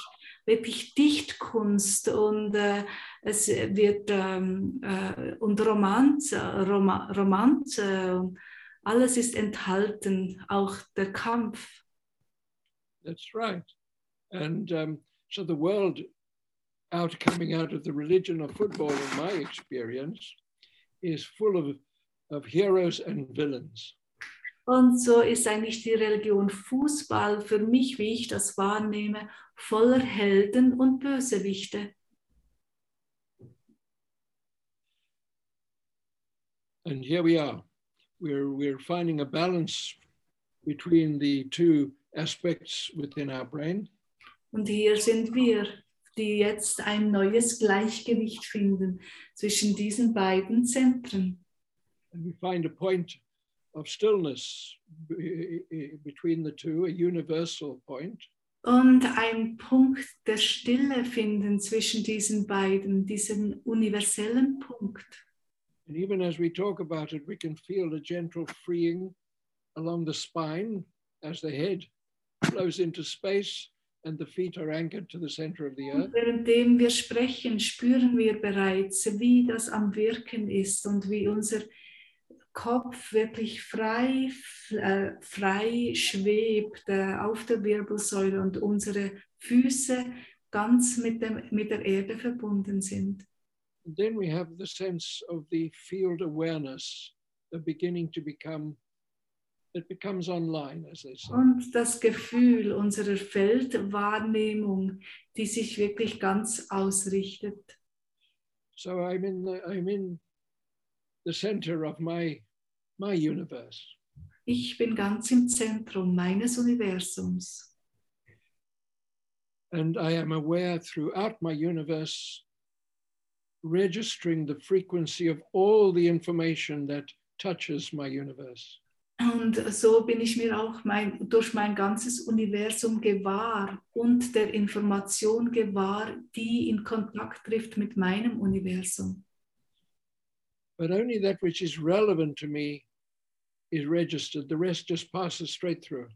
wirklich Dichtkunst und äh, es wird ähm, äh, und Romanze, Roma, Romanze, alles ist enthalten, auch der Kampf. That's right. And um, so the world out coming out of the religion of football, in my experience, is full of, of heroes and villains. Und so ist eigentlich die Religion Fußball für mich, wie ich das wahrnehme, voller Helden und Bösewichte. And here we are. We're, we're finding a balance between the two aspects within our brain. Und hier sind wir, die jetzt ein neues Gleichgewicht finden zwischen diesen beiden Zentren. And we find a point of stillness be- between the two, a universal point. Und ein Punkt der Stille finden zwischen diesen beiden, diesen universellen Punkt. And even as we talk about it, we can feel a gentle freeing along the spine as the head flows into space and the feet are anchored to the center of the earth. Und währenddem wir sprechen, spüren wir bereits, wie das am Wirken ist und wie unser Kopf wirklich frei, äh, frei schwebt äh, auf der Wirbelsäule und unsere Füße ganz mit, dem, mit der Erde verbunden sind. And then we have the sense of the field awareness beginning to become, it becomes online, as they say. Und das Gefühl unserer Feldwahrnehmung, die sich wirklich ganz ausrichtet. So I'm in the, I'm in the center of my, my universe. Ich bin ganz im Zentrum meines Universums. And I am aware throughout my universe, registering the frequency of all the information that touches my universe. Und so bin ich mir auch mein, durch mein ganzes Universum gewahr und der Information gewahr, die in Kontakt trifft mit meinem Universum. But only that which is relevant to me is registered. The rest just passes straight through.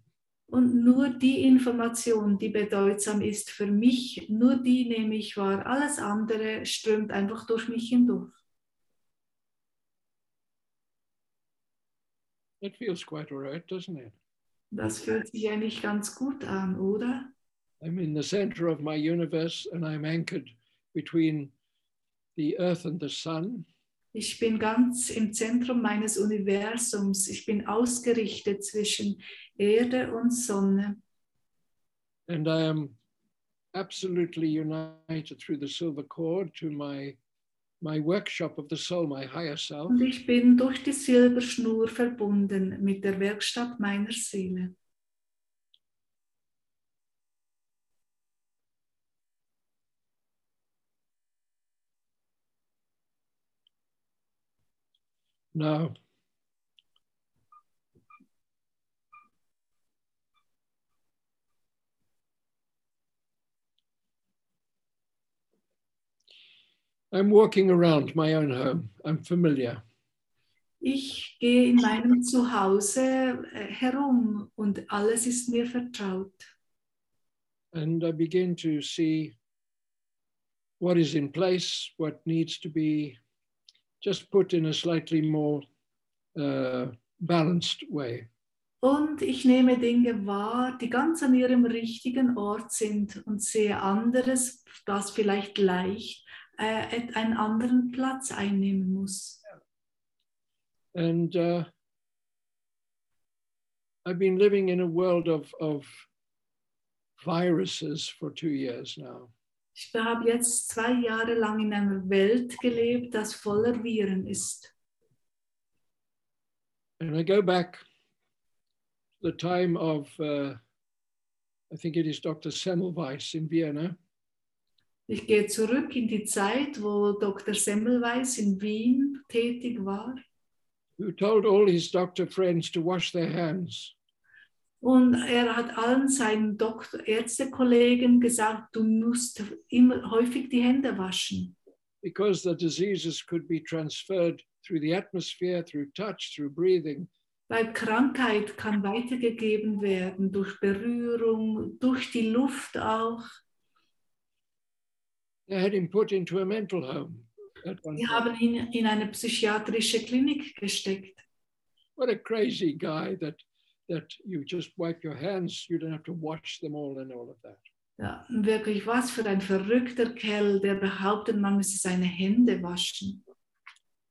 Und nur die Information, die bedeutsam ist für mich, nur die nehme ich wahr. Alles andere strömt einfach durch mich hindurch. That feels quite all right, doesn't it? Das fühlt sich eigentlich ganz gut an, oder? I'm in the center of my universe and I'm anchored between the earth and the sun. Ich bin ganz im Zentrum meines Universums. Ich bin ausgerichtet zwischen Erde und Sonne. And I am absolutely united through the silver cord to my, my workshop of the soul, my higher self. Und ich bin durch die Silberschnur verbunden mit der Werkstatt meiner Seele. Now, I'm walking around my own home. I'm familiar. Ich gehe in meinem Zuhause äh, herum und alles ist mir vertraut. And I begin to see what is in place, what needs to be just put in a slightly more uh, balanced way. Und ich nehme Dinge wahr, die ganz an ihrem richtigen Ort sind und sehe anderes, das vielleicht leicht äh, einen anderen Platz einnehmen muss. And uh, I've been living in a world of, of viruses for two years now. Ich habe jetzt zwei Jahre lang in einer Welt gelebt, das voller Viren ist. And I go back to the time of, uh, I think it is Dr. Semmelweis in Vienna. Ich gehe zurück in die Zeit, wo Dr. Semmelweis in Wien tätig war. who told all his doctor friends to wash their hands. Und er hat allen seinen Doktor Ärztekollegen gesagt, du musst immer häufig die Hände waschen. because the diseases could be transferred through the atmosphere, through touch, through breathing. Weil Krankheit kann weitergegeben werden durch Berührung, durch die Luft auch. They had him put into a mental home. Die haben ihn in eine psychiatrische Klinik gesteckt. What a crazy guy that that you just wipe your hands, you don't have to wash them all and all of that. Ja, wirklich, was für ein verrückter Kerl, der behauptet, man müsse seine Hände waschen.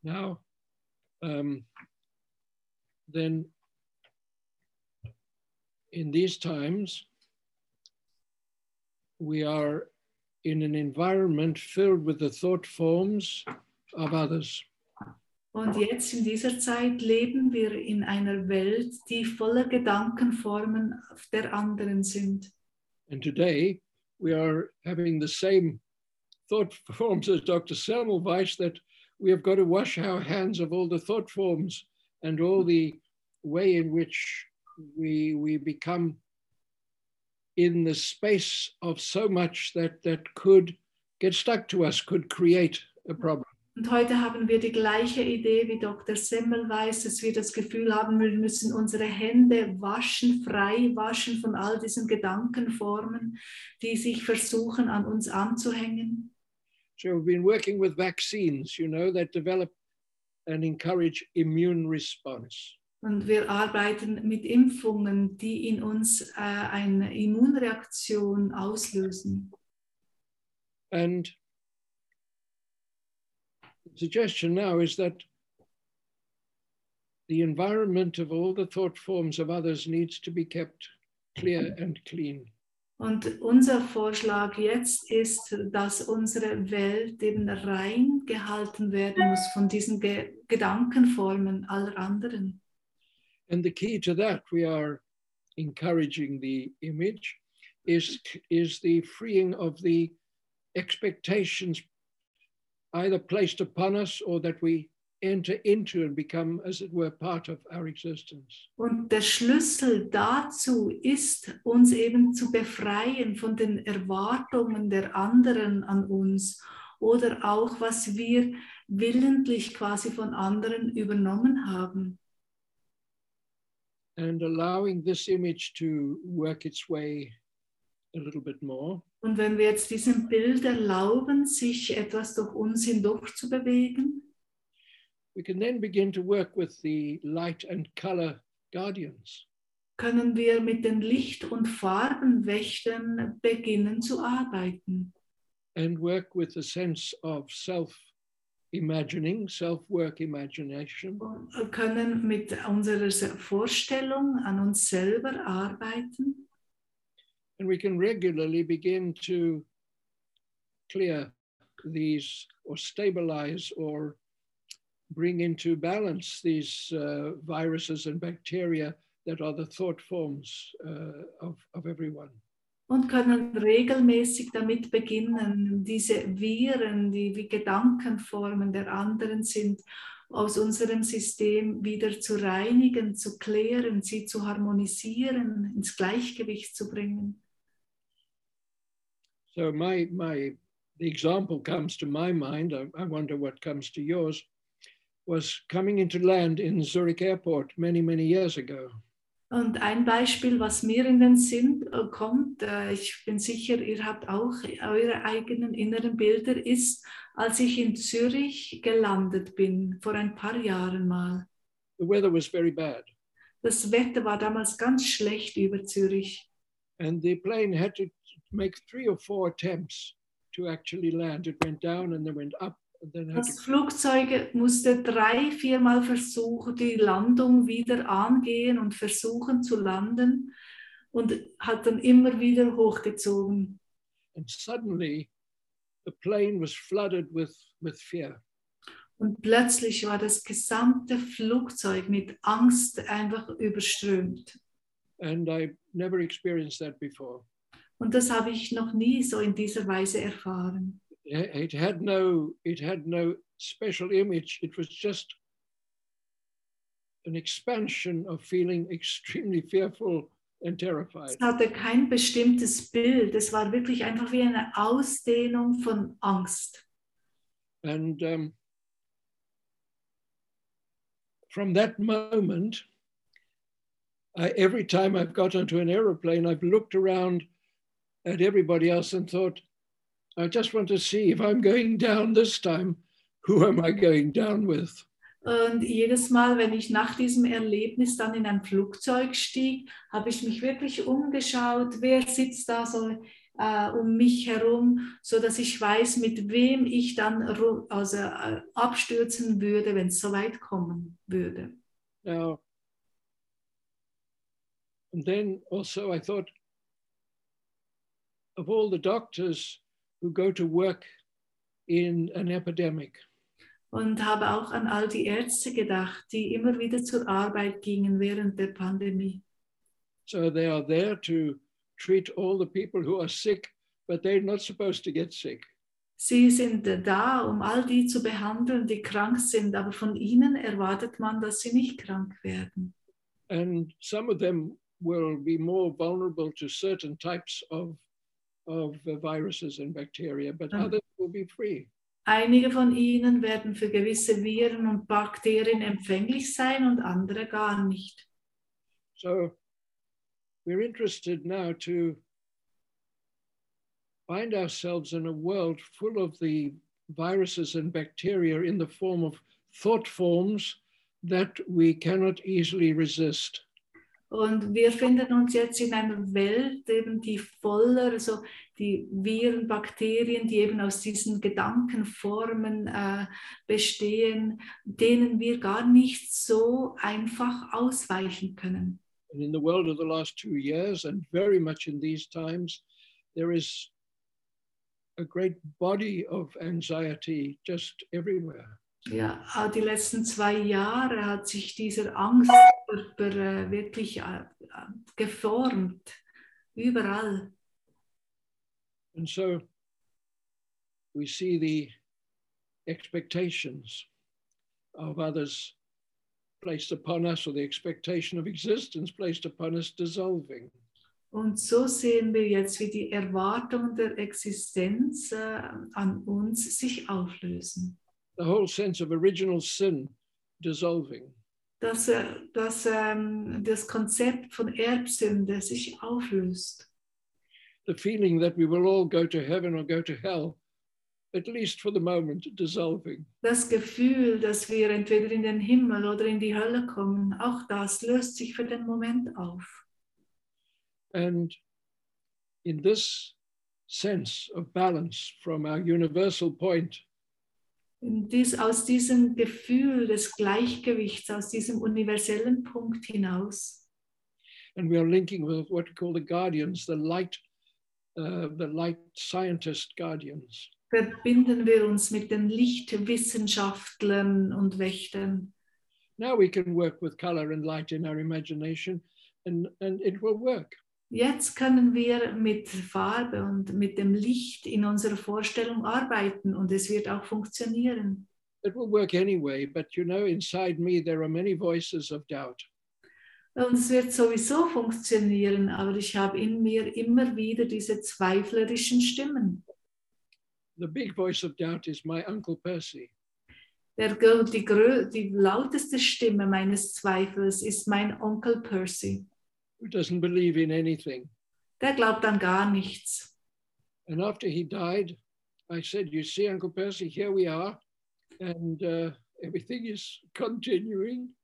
Now, um, then in these times, we are in an environment filled with the thought forms of others. Und jetzt in dieser Zeit leben wir in einer Welt, die voller Gedankenformen der anderen sind. And today we are having the same thought forms as Dr. Semmelweis that we have got to wash our hands of all the thought forms and all the way in which we, we become in the space of so much that, that could get stuck to us, could create a problem. Und heute haben wir die gleiche Idee wie Dr. Semmelweis, dass wir das Gefühl haben, wir müssen unsere Hände waschen, frei waschen von all diesen Gedankenformen, die sich versuchen an uns anzuhängen. So we've been working with vaccines, you know, that develop and encourage immune response. Und wir arbeiten mit Impfungen, die in uns äh, eine Immunreaktion auslösen. And suggestion now is that the environment of all the thought forms of others needs to be kept clear and clean. Und unser Vorschlag jetzt ist, dass unsere Welt eben rein gehalten werden muss von diesen Ge Gedankenformen aller anderen. And the key to that, we are encouraging the image, is, is the freeing of the expectations either placed upon us or that we enter into and become, as it were, part of our existence. Und der Schlüssel dazu ist, uns eben zu befreien von den Erwartungen der anderen an uns oder auch, was wir willentlich quasi von anderen übernommen haben. and allowing this image to work its way a little bit more. Und wenn wir jetzt diesem Bild erlauben, sich etwas durch uns hindurch zu bewegen, We can then begin to work with the light and color guardians. können wir mit den Licht- und Farbenwächtern beginnen zu arbeiten and work with a sense of self imagining, self work imagination, und können mit unserer Vorstellung an uns selber arbeiten. And we can regularly begin to clear these or stabilize or bring into balance these uh, viruses and bacteria that are the thought forms uh, of, of everyone. und können regelmäßig damit beginnen, diese Viren, die wie Gedankenformen der anderen sind, aus unserem System wieder zu reinigen, zu klären, sie zu harmonisieren, ins Gleichgewicht zu bringen. So my my the example comes to my mind. I, I wonder what comes to yours. Was coming into land in Zurich Airport many many years ago. Und ein Beispiel, was mir in den Sinn äh, kommt, äh, ich bin sicher, ihr habt auch eure eigenen inneren Bilder, ist, als ich in Zürich gelandet bin, vor ein paar Jahren mal. The weather was very bad, Das Wetter war damals ganz schlecht über Zürich. and the plane had to make three or four attempts to actually land. It went down and then went up and then had Das Flugzeug musste drei, viermal versuchen, die Landung wieder angehen und versuchen zu landen und hat dann immer wieder hochgezogen. and suddenly the plane was flooded with, with fear. Und plötzlich war das gesamte Flugzeug mit Angst einfach überströmt. And I never experienced that before. Und das habe ich noch nie so in dieser Weise erfahren. It had no, it had no special image. It was just an expansion of feeling extremely fearful and terrified. Es hatte kein bestimmtes Bild. Es war wirklich einfach wie eine Ausdehnung von Angst. And um, from that moment, I, every time I've got onto an aeroplane, I've looked around at everybody else and thought, I just want to see if I'm going down this time, who am I going down with? Und jedes Mal, wenn ich nach diesem Erlebnis dann in ein Flugzeug stieg, habe ich mich wirklich umgeschaut, wer sitzt da so äh, um mich herum, so dass ich weiß, mit wem ich dann also, äh, abstürzen würde, wenn es so weit kommen würde. Now, and then also I thought of all the doctors who go to work in an epidemic. Und habe auch an all die Ärzte gedacht, die immer wieder zur Arbeit gingen während der Pandemie. So they are there to treat all the people who are sick, but they're not supposed to get sick. Sie sind da, um all die zu behandeln, die krank sind, aber von ihnen erwartet man, dass sie nicht krank werden. And some of them will be more vulnerable to certain types of, of viruses and bacteria, but Mm. others will be free. Einige von ihnen werden für gewisse Viren und Bakterien empfänglich sein und andere gar nicht. So we're interested now to find ourselves in a world full of the viruses and bacteria in the form of thought forms that we cannot easily resist. Und wir finden uns jetzt in einer Welt, eben die voller, also die Viren, Bakterien, die eben aus diesen Gedankenformen äh, bestehen, denen wir gar nicht so einfach ausweichen können. And in the world of the last two years, and very much in these times, there is a great body of anxiety just everywhere. Ja, auch die letzten zwei Jahre hat sich dieser Angstkörper äh, wirklich äh, äh, geformt, überall. And so we see the expectations of others placed upon us, or the expectation of existence placed upon us dissolving. Und so sehen wir jetzt, wie die Erwartungen der Existenz äh, an uns sich auflösen. The whole sense of original sin dissolving. Dass, dass ähm, das Konzept von Erbsünde sich auflöst. The feeling that we will all go to heaven or go to hell, at least for the moment, dissolving. Das Gefühl, dass wir entweder in den Himmel oder in die Hölle kommen, auch das löst sich für den Moment auf. And in this sense of balance from our universal point, dies, aus diesem Gefühl des Gleichgewichts, aus diesem universellen Punkt hinaus, and we are linking with what we call the guardians, the light, uh, the light scientist guardians. verbinden wir uns mit den Lichtwissenschaftlern und Wächtern. Now we can work with color and light in our imagination, and, and it will work. Jetzt können wir mit Farbe und mit dem Licht in unserer Vorstellung arbeiten und es wird auch funktionieren. It will work anyway, but you know, inside me, there are many voices of doubt. Und es wird sowieso funktionieren, aber ich habe in mir immer wieder diese zweiflerischen Stimmen. The big voice of doubt is my Uncle Percy. Der, die, die lauteste Stimme meines Zweifels ist mein Onkel Percy. Who doesn't believe in anything. Der glaubt an gar nichts. And after he died, I said, You see, Uncle Percy, here we are, and uh, everything is continuing.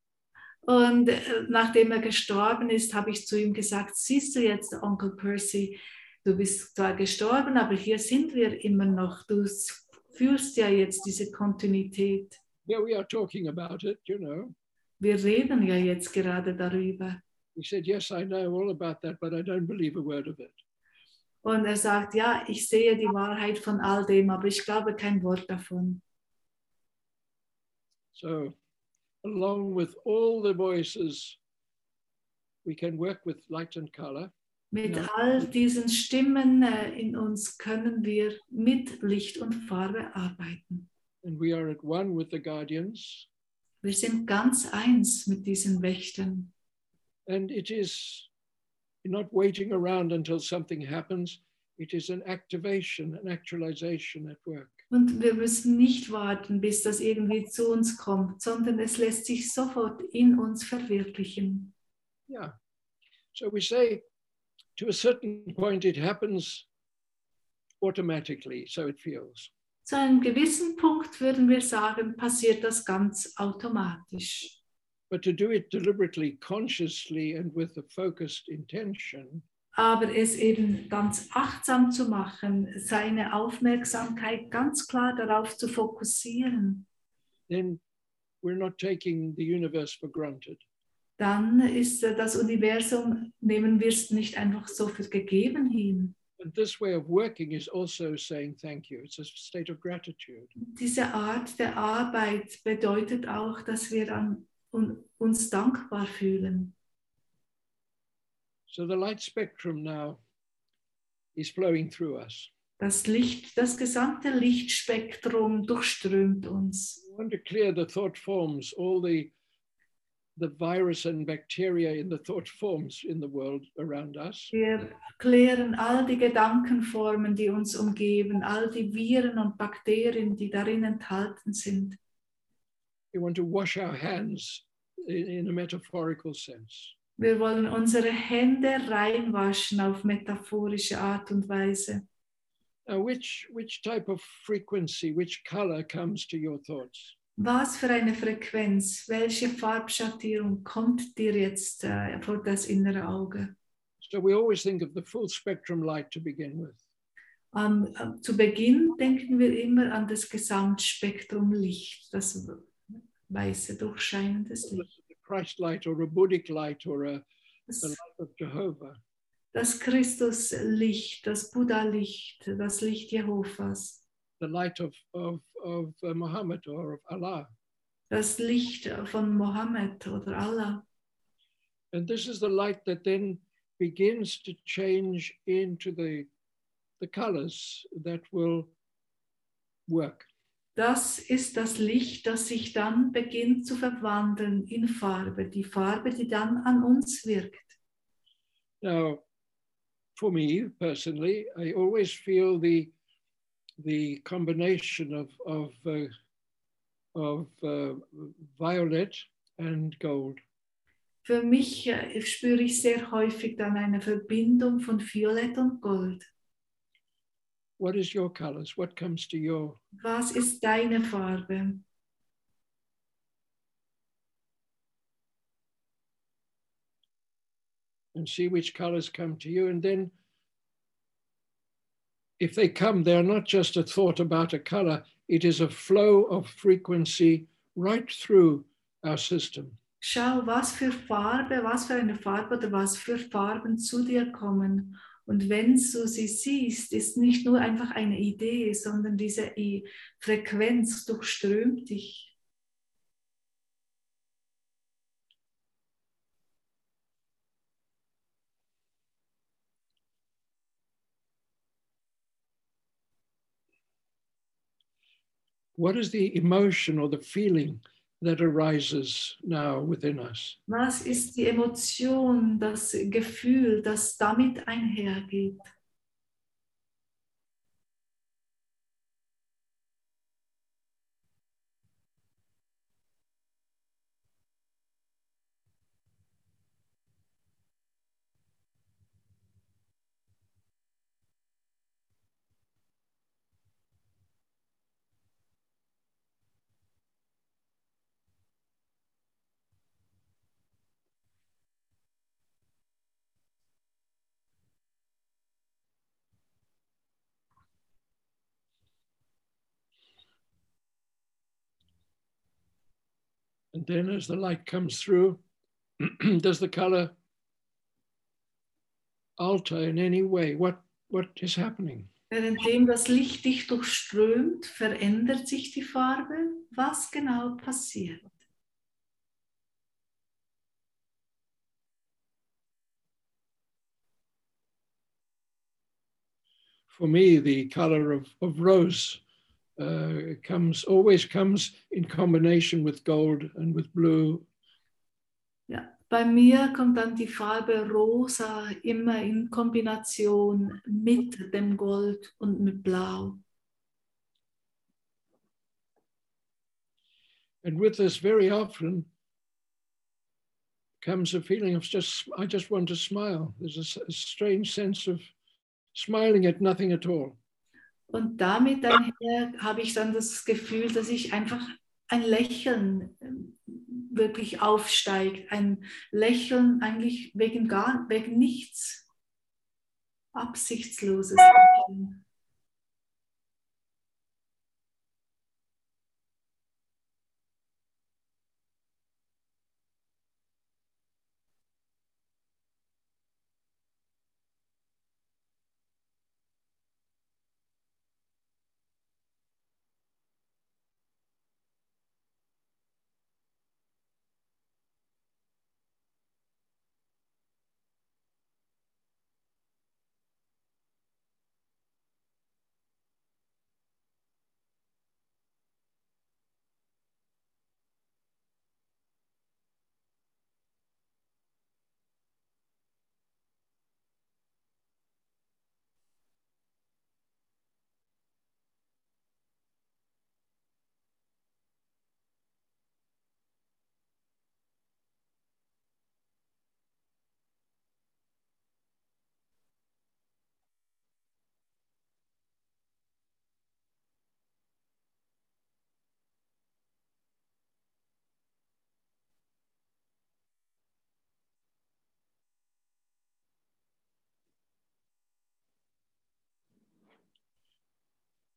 Und äh, nachdem er gestorben ist, habe ich zu ihm gesagt, siehst du jetzt, Onkel Percy, du bist zwar gestorben, aber hier sind wir immer noch. Du fühlst ja jetzt diese Kontinuität. Yeah, we are talking about it, you know. Wir reden ja jetzt gerade darüber. He said, Yes, I know all about that, but I don't believe a word of it. Und er sagt, ja, ich sehe die Wahrheit von all dem, aber ich glaube kein Wort davon. So, along with all the voices, we can work with light and color. Mit Ja. all diesen Stimmen äh, in uns können wir mit Licht und Farbe arbeiten. And we are at one with the guardians. Wir sind ganz eins mit diesen Wächtern. And it is not waiting around until something happens, it is an activation, an actualization at work. Und wir müssen nicht warten, bis das irgendwie zu uns kommt, sondern es lässt sich sofort in uns verwirklichen. Yeah. So we say to a certain point it happens automatically, so it feels. Zu einem gewissen Punkt würden wir sagen, passiert das ganz automatisch. But to do it deliberately, consciously, and with a focused intention, Aber es eben ganz achtsam zu machen, seine Aufmerksamkeit ganz klar darauf zu fokussieren, then we're not taking the universe for granted. dann ist äh, das Universum, nehmen wir es nicht einfach so für gegeben hin. And this way of working is also saying thank you. It's a state of gratitude. Diese Art der Arbeit bedeutet auch, dass wir an, un, uns dankbar fühlen. So the light spectrum now is flowing through us. Das Licht, das gesamte Lichtspektrum durchströmt uns. Want to clear the thought forms, all the the virus and bacteria in the thought forms in the world around us. Wir klären all die Gedankenformen, die uns umgeben, all die Viren und Bakterien, die darin enthalten sind. We want to wash our hands in, in a metaphorical sense. Wir wollen unsere Hände reinwaschen auf metaphorische Art und Weise. Now, which which type of frequency, which color comes to your thoughts? Was für eine Frequenz, welche Farbschattierung kommt dir jetzt äh, vor das innere Auge? So we always think of the full spectrum light to begin with. Am- zu Beginn denken wir immer an das Gesamtspektrum Licht, das weiße, durchscheinendes Licht. The Christ light or a Buddhic light or a, the light of Jehovah. das Christuslicht, das Buddha-Licht, das Licht Jehovas, the light of, of, of uh, Muhammad or of Allah. das Licht von Mohammed oder Allah. And this is the light that then begins to change into the, the colors that will work. Das ist das Licht, das sich dann beginnt zu verwandeln in Farbe, die Farbe, die dann an uns wirkt. Now, for me personally, I always feel the, the combination of, of, uh, of uh, violet and gold. Für mich äh, spüre ich sehr häufig dann eine Verbindung von Violett und Gold. What is your colors? What comes to your Was ist deine Farbe? and see which colors come to you. And then, if they come, they're not just a thought about a color, it is a flow of frequency right through our system. Schau, was für Farbe, was für eine Farbe oder was für Farben zu dir kommen. Und wenn du sie siehst, ist nicht nur einfach eine Idee, sondern diese Frequenz durchströmt dich. What is the emotion or the feeling that arises now within us? Was ist die Emotion, das Gefühl, das damit einhergeht? And then as the light comes through, does the color alter in any way? What, what is happening? Währenddem das Licht dich durchströmt, verändert sich die Farbe. Was genau passiert? For me, the color of, of rose uh, comes always comes in combination with gold and with blue. Ja, bei mir kommt dann die Farbe rosa immer in Kombination mit dem Gold und mit Blau. And with this, very often comes a feeling of just, I just want to smile. There's a strange sense of smiling at nothing at all. Und damit einher habe ich dann das Gefühl, dass ich einfach ein Lächeln ähm, wirklich aufsteigt. Ein Lächeln eigentlich wegen, gar, wegen nichts. Absichtsloses Lächeln.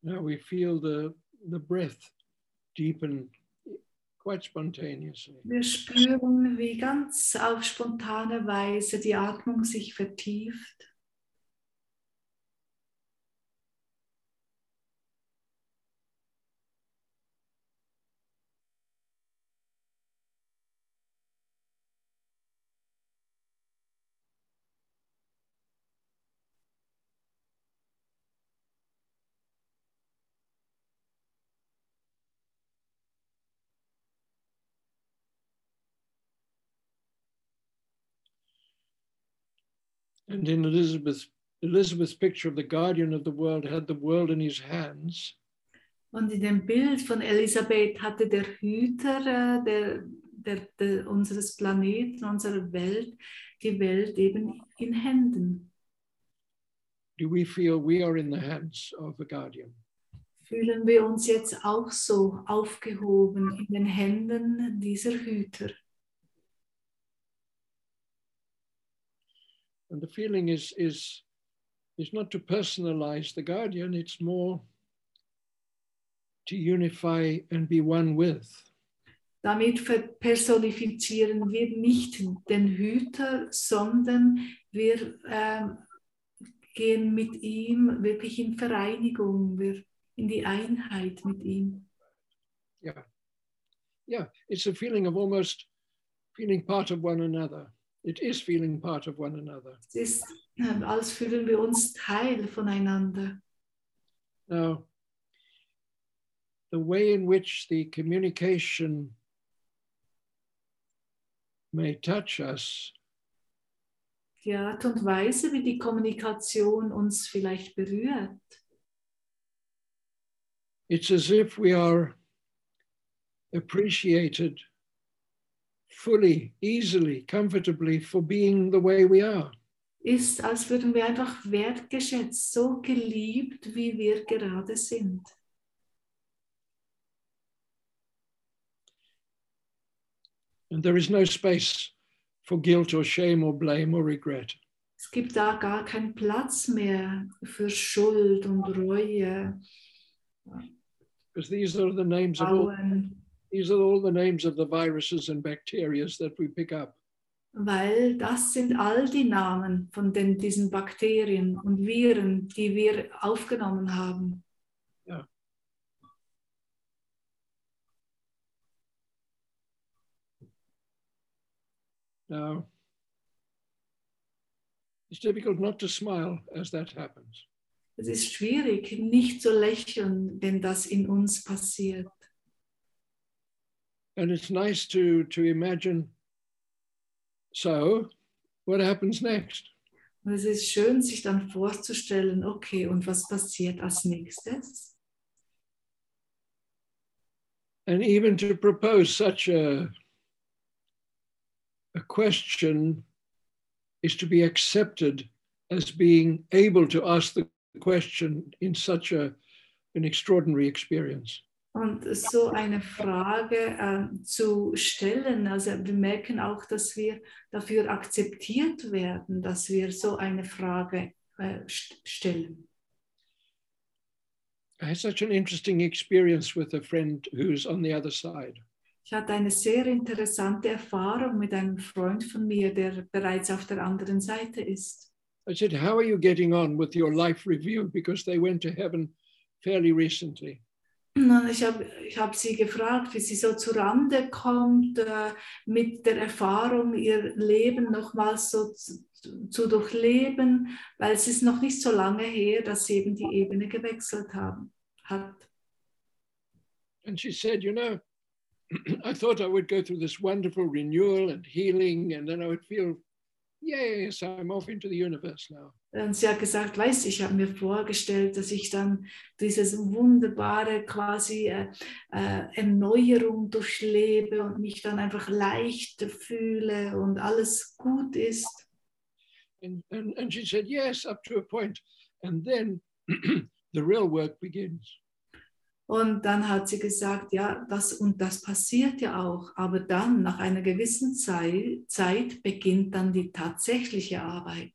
Now we feel the, the breath deepen quite spontaneously. Wir spüren, wie ganz auf spontane Weise die Atmung sich vertieft. And in Elizabeth's, Elizabeth's picture of the guardian of the world had the world in his hands. Und in dem Bild von Elisabeth hatte der Hüter äh, der, der, der, unseres Planeten, unserer Welt, die Welt eben in Händen. Do we feel we are in the hands of the guardian? Fühlen wir uns jetzt auch so aufgehoben in den Händen dieser Hüter? And the feeling is, is, is not to personalize the guardian, it's more to unify and be one with. Damit personifizieren wir nicht den Hüter, sondern wir ähm, gehen mit ihm wirklich in Vereinigung, wir in die Einheit mit ihm. Yeah. Yeah. It's a feeling of almost feeling part of one another. It is feeling part of one another. Es ist, als fühlen wir uns Teil voneinander. Now, the way in which the communication may touch us Die Art und Weise, wie die Kommunikation uns vielleicht berührt, it's as if we are appreciated fully, easily, comfortably for being the way we are. ist, als würden wir einfach wertgeschätzt, so geliebt, wie wir gerade sind. And there is no space for guilt or shame or blame or regret. Es gibt da gar keinen Platz mehr für Schuld und Reue, Because these are the names of all Bauen. These are all the names of the viruses and bacteria that we pick up. weil das sind all die Namen von den, diesen Bakterien und Viren, die wir aufgenommen haben. Now, it's difficult not to smile as that happens. Es ist schwierig, nicht zu lächeln, wenn das in uns passiert. And it's nice to, to imagine so, what happens next? Und es ist schön, sich dann vorzustellen, okay, und was passiert als nächstes? And even to propose such a, a question is to be accepted as being able to ask the question in such a, an extraordinary experience. Und so eine Frage äh, zu stellen, also wir merken auch, dass wir dafür akzeptiert werden, dass wir so eine Frage äh, st stellen. I had such an interesting experience with a friend who's on the other side. Ich hatte eine sehr interessante Erfahrung mit einem Freund von mir, der bereits auf der anderen Seite ist. I said, How are you getting on with your life review? Because they went to heaven fairly recently. Und ich habe ich hab sie gefragt, wie sie so zu Rande kommt äh, mit der Erfahrung, ihr Leben nochmals so zu, zu durchleben, weil es ist noch nicht so lange her, dass sie eben die Ebene gewechselt haben, hat. And she said, You know, I thought I would go through this wonderful renewal and healing, and then I would feel, yes, I'm off into the universe now. Und sie hat gesagt, weißt, ich habe mir vorgestellt, dass ich dann dieses wunderbare quasi äh, äh, Erneuerung durchlebe und mich dann einfach leicht fühle und alles gut ist. And, and, and she said, Yes, up to a point. And then the real work begins. Und dann hat sie gesagt, ja, das und das passiert ja auch, aber dann nach einer gewissen Zeit, Zeit beginnt dann die tatsächliche Arbeit.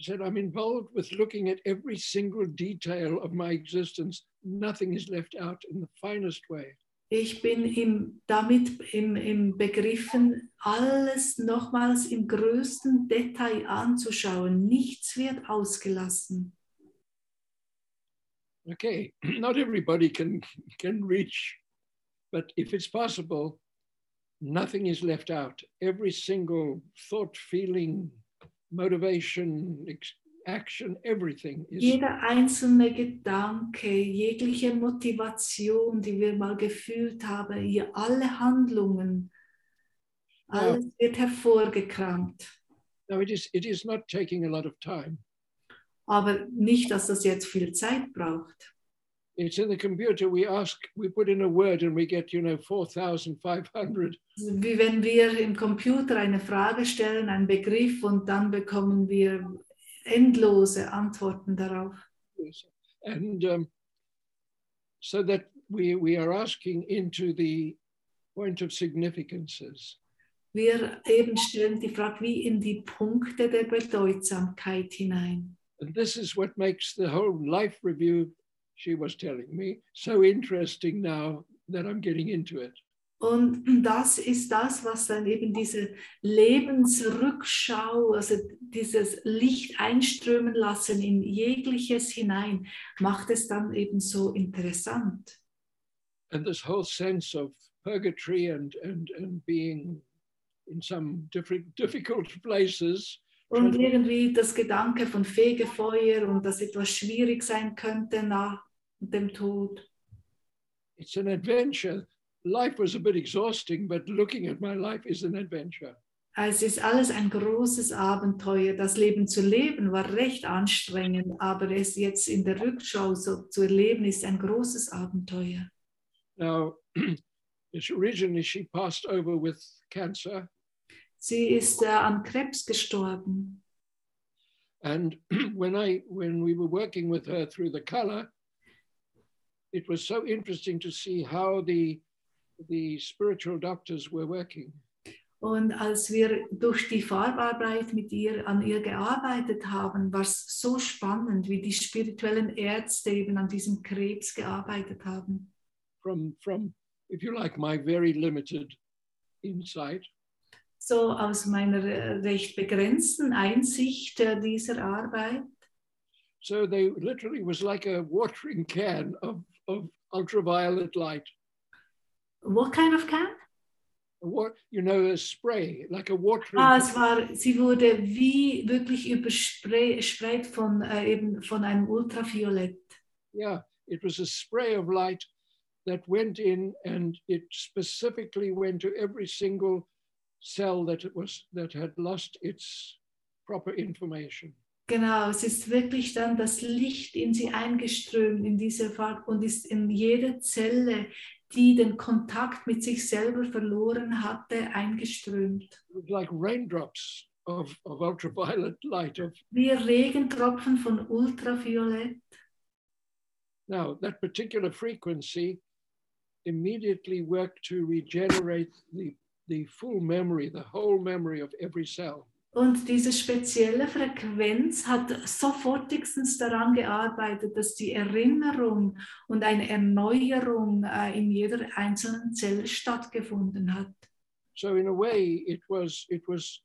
Said, I'm involved with looking at every single detail of my existence. Nothing is left out in the finest way. Ich bin im, damit im, im Begriffen, alles nochmals im größten Detail anzuschauen. Nichts wird ausgelassen. Okay, not everybody can, can reach, but if it's possible, nothing is left out. Every single thought, feeling, motivation, action, everything is. Jeder einzelne Gedanke, jegliche Motivation, die wir mal gefühlt haben, hier alle Handlungen, alles wird hervorgekramt. No, it is, it is not taking a lot of time. Aber nicht, dass das jetzt viel Zeit braucht. It's in the computer. We ask, we put in a word and we get, you know, 4,500. Wie wenn wir im Computer eine Frage stellen, einen Begriff und dann bekommen wir endlose Antworten darauf. And um, so that we, we are asking into the point of significances. Wir eben stellen die Frage wie in die Punkte der Bedeutsamkeit hinein. And this is what makes the whole life review, she was telling me, so interesting now that I'm getting into it. Und das ist das, was dann eben diese Lebensrückschau, also dieses Licht einströmen lassen in jegliches hinein, macht es dann eben so interessant. And this whole sense of purgatory and, and, and being in some different, difficult places Und irgendwie das Gedanke von Fegefeuer und dass etwas schwierig sein könnte nach dem Tod. it's an adventure. Life was a bit exhausting, but looking at my life is an adventure. Es ist alles ein großes Abenteuer. Das Leben zu leben war recht anstrengend, aber es jetzt in der Rückschau so zu erleben, ist ein großes Abenteuer. Now, originally she passed over with cancer, Sie ist äh, an Krebs gestorben. and when I when we were working with her through the color, it was so interesting to see how the the spiritual doctors were working. Und als wir durch die Farbarbeit mit ihr an ihr gearbeitet haben, war es so spannend, wie die spirituellen Ärzte eben an diesem Krebs gearbeitet haben. from from if you like, my very limited insight. So aus meiner äh, recht begrenzten Einsicht äh, dieser Arbeit. So they literally was like a watering can of, of ultraviolet light. What kind of can? What you know, a spray, like a watering. Ah, es war, sie wurde wie wirklich übersprayt von äh, eben von einem Ultraviolett. Yeah, it was a spray of light that went in, and it specifically went to every single cell that it was that had lost its proper information. Genau, es ist wirklich dann das Licht in sie eingeströmt, in diese Farbe und ist in jede Zelle, die den Kontakt mit sich selber verloren hatte, eingeströmt. Like raindrops of, of ultraviolet light. Of Wie Regentropfen von Ultraviolett. now that particular frequency immediately worked to regenerate the the full memory, the whole memory of every cell. Und diese spezielle Frequenz hat sofortigstens daran gearbeitet, dass die Erinnerung und eine Erneuerung äh, in jeder einzelnen Zelle stattgefunden hat. So in a way, it was it was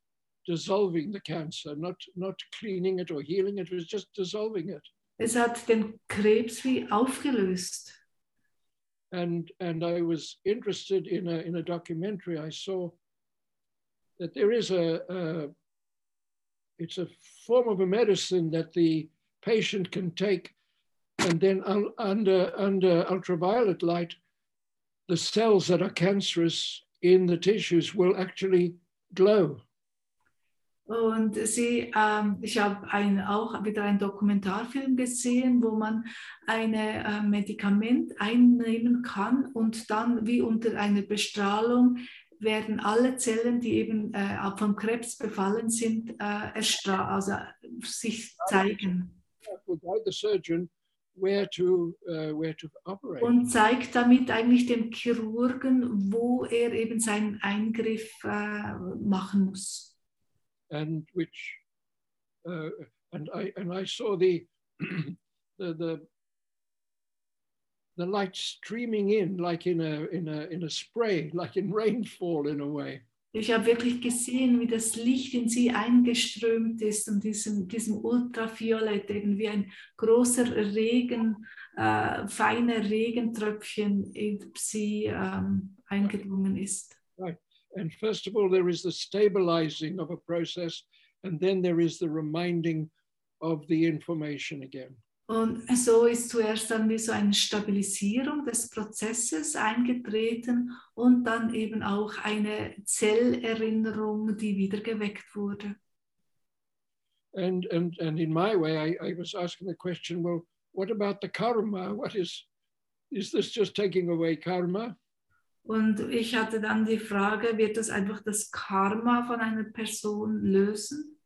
dissolving the cancer, not not cleaning it or healing it. It was just dissolving it. Es hat den Krebs wie aufgelöst. And and I was interested in a in a documentary. I saw that there is a, a it's a form of a medicine that the patient can take, and then un- under under ultraviolet light, the cells that are cancerous in the tissues will actually glow. Und sie, ähm, ich habe ein, auch wieder einen Dokumentarfilm gesehen, wo man ein äh, Medikament einnehmen kann und dann wie unter einer Bestrahlung werden alle Zellen, die eben äh, vom Krebs befallen sind, äh, erstra- also sich zeigen. To uh, where to operate. Und zeigt damit eigentlich dem Chirurgen, wo er eben seinen Eingriff äh, machen muss. and which uh, and I and I saw the the the the light streaming in like in a in a in a spray, like in rainfall in a way. Ich habe wirklich gesehen, wie das Licht in sie eingeströmt ist und diesem, diesem Ultraviolett eben wie ein großer Regen, äh, feine Regentröpfchen in sie ähm, eingedrungen ist. And first of all, there is the stabilizing of a process, and then there is the reminding of the information again. Und so ist zuerst dann wie so eine Stabilisierung des Prozesses eingetreten und dann eben auch eine Zellerinnerung, die wieder geweckt wurde. And and and in my way, I, I was asking the question, well, what about the karma? What is is this just taking away karma? Und ich hatte dann die Frage, wird das einfach das Karma von einer Person lösen?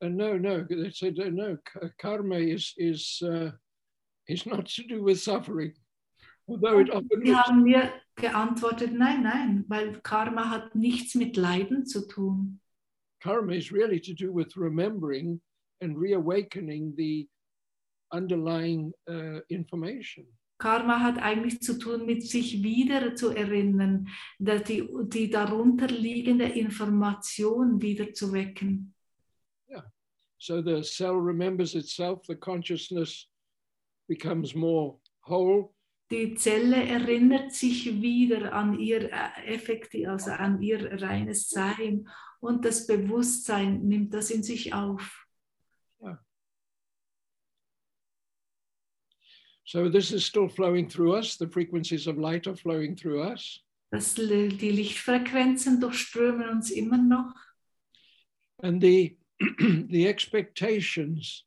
And no, no, they said uh, no. Karma is is uh, is not to do with suffering, although it often Die haben mir geantwortet, nein, nein, weil Karma hat nichts mit Leiden zu tun. karma is really to do with remembering and reawakening the underlying uh, information. Karma hat eigentlich zu tun mit sich wieder zu erinnern, die, die darunterliegende Information wieder zu wecken. So the cell remembers itself. The consciousness becomes more whole, Die Zelle erinnert sich wieder an ihr äh, effektiv, also an ihr reines Sein und das Bewusstsein nimmt das in sich auf. So this is still flowing through us. The frequencies of light are flowing through us. Das, die Lichtfrequenzen durchströmen uns immer noch. And the the expectations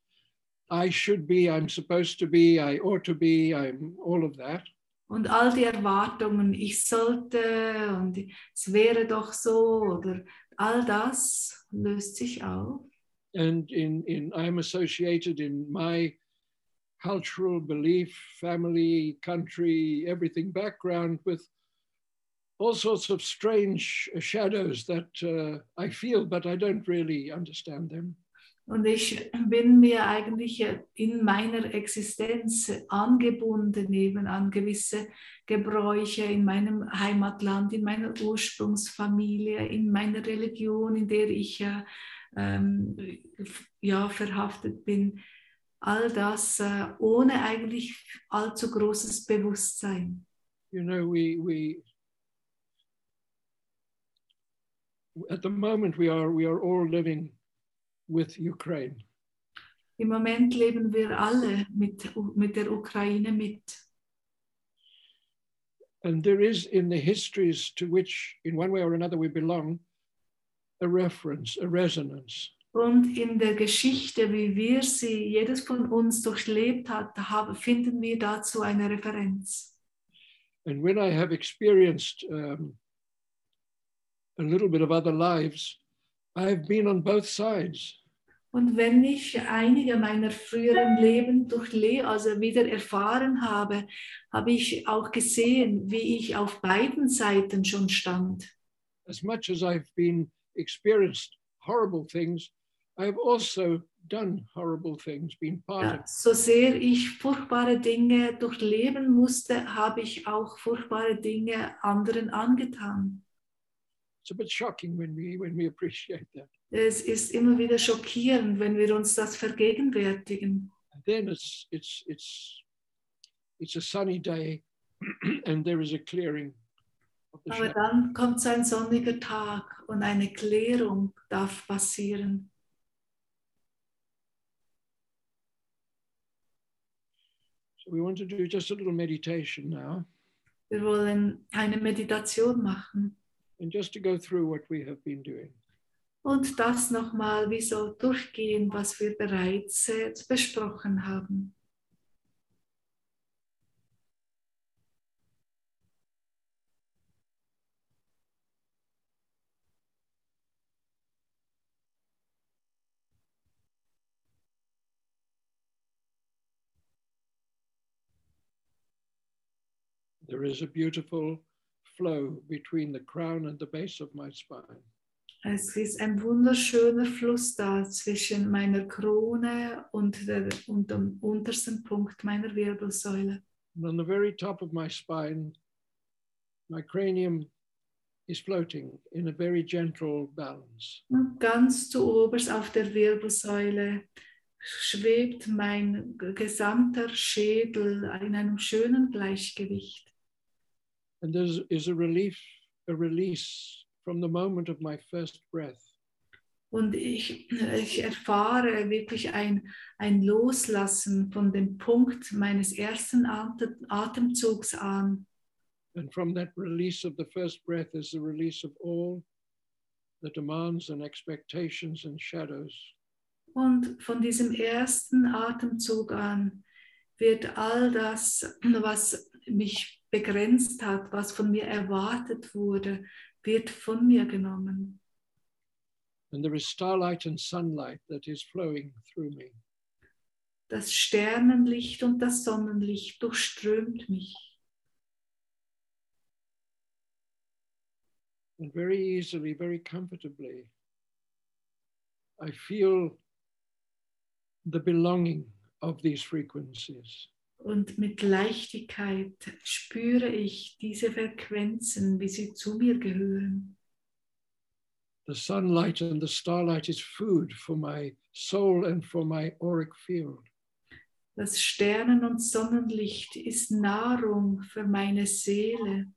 I should be, I'm supposed to be, I ought to be, I'm all of that. Und all die Erwartungen, ich sollte und es wäre doch so oder all das löst sich auf. And in, in I'm associated in my cultural belief, family, country, everything background with all sorts of strange shadows that uh, I feel, but I don't really understand them. Und ich bin mir eigentlich in meiner Existenz angebunden eben an gewisse Gebräuche in meinem Heimatland, in meiner Ursprungsfamilie, in meiner Religion, in der ich ähm, ja, verhaftet bin. All das äh, ohne eigentlich allzu großes Bewusstsein. You know, we, we at the moment we are we are all living with Ukraine. Im Moment leben wir alle mit, mit der Ukraine mit. And there is in the histories to which, in one way or another, we belong, a reference, a resonance. Und in der Geschichte, wie wir sie, jedes von uns durchlebt hat, haben, finden wir dazu eine Referenz. And when I have experienced um, a little bit of other lives, I've been on both sides. Und wenn ich einige meiner früheren Leben durchle also wieder erfahren habe, habe ich auch gesehen, wie ich auf beiden Seiten schon stand. As much as I've been experienced horrible things, I've also done horrible things, been part Ja, of. so sehr ich furchtbare Dinge durchleben musste, habe ich auch furchtbare Dinge anderen angetan. It's a bit shocking when we when we appreciate that. Es ist immer wieder schockierend, wenn wir uns das vergegenwärtigen. And then it's it's it's it's a sunny day, and there is a clearing Aber dann kommt ein sonniger Tag und eine Klärung darf passieren. So we want to do just a little meditation now, Wir wollen eine Meditation machen and just to go through what we have been doing. und das nochmal wie so durchgehen, was wir bereits äh, besprochen haben. There is a beautiful flow between the crown and the base of my spine. Es ist ein wunderschöner Fluss da zwischen meiner Krone und, der, und dem untersten Punkt meiner Wirbelsäule. And on the very top of my spine, my cranium is floating in a very gentle balance. Und ganz zu oberst auf der Wirbelsäule schwebt mein gesamter Schädel in einem schönen Gleichgewicht. And there is a relief, a release from the moment of my first breath. Und ich, ich erfahre wirklich ein, ein Loslassen von dem Punkt meines ersten Atem, Atemzugs an. And from that release of the first breath is the release of all the demands and expectations and shadows. Und von diesem ersten Atemzug an wird all das, was mich begrenzt hat, was von mir erwartet wurde, wird von mir genommen. And there is starlight and sunlight that is flowing through me. Das Sternenlicht und das Sonnenlicht durchströmt mich. And very easily, very comfortably, I feel the belonging of these frequencies. Und mit Leichtigkeit spüre ich diese Frequenzen, wie sie zu mir gehören. The sunlight and the starlight is food for my soul and for my auric field. Das Sternen- und Sonnenlicht ist Nahrung für meine Seele.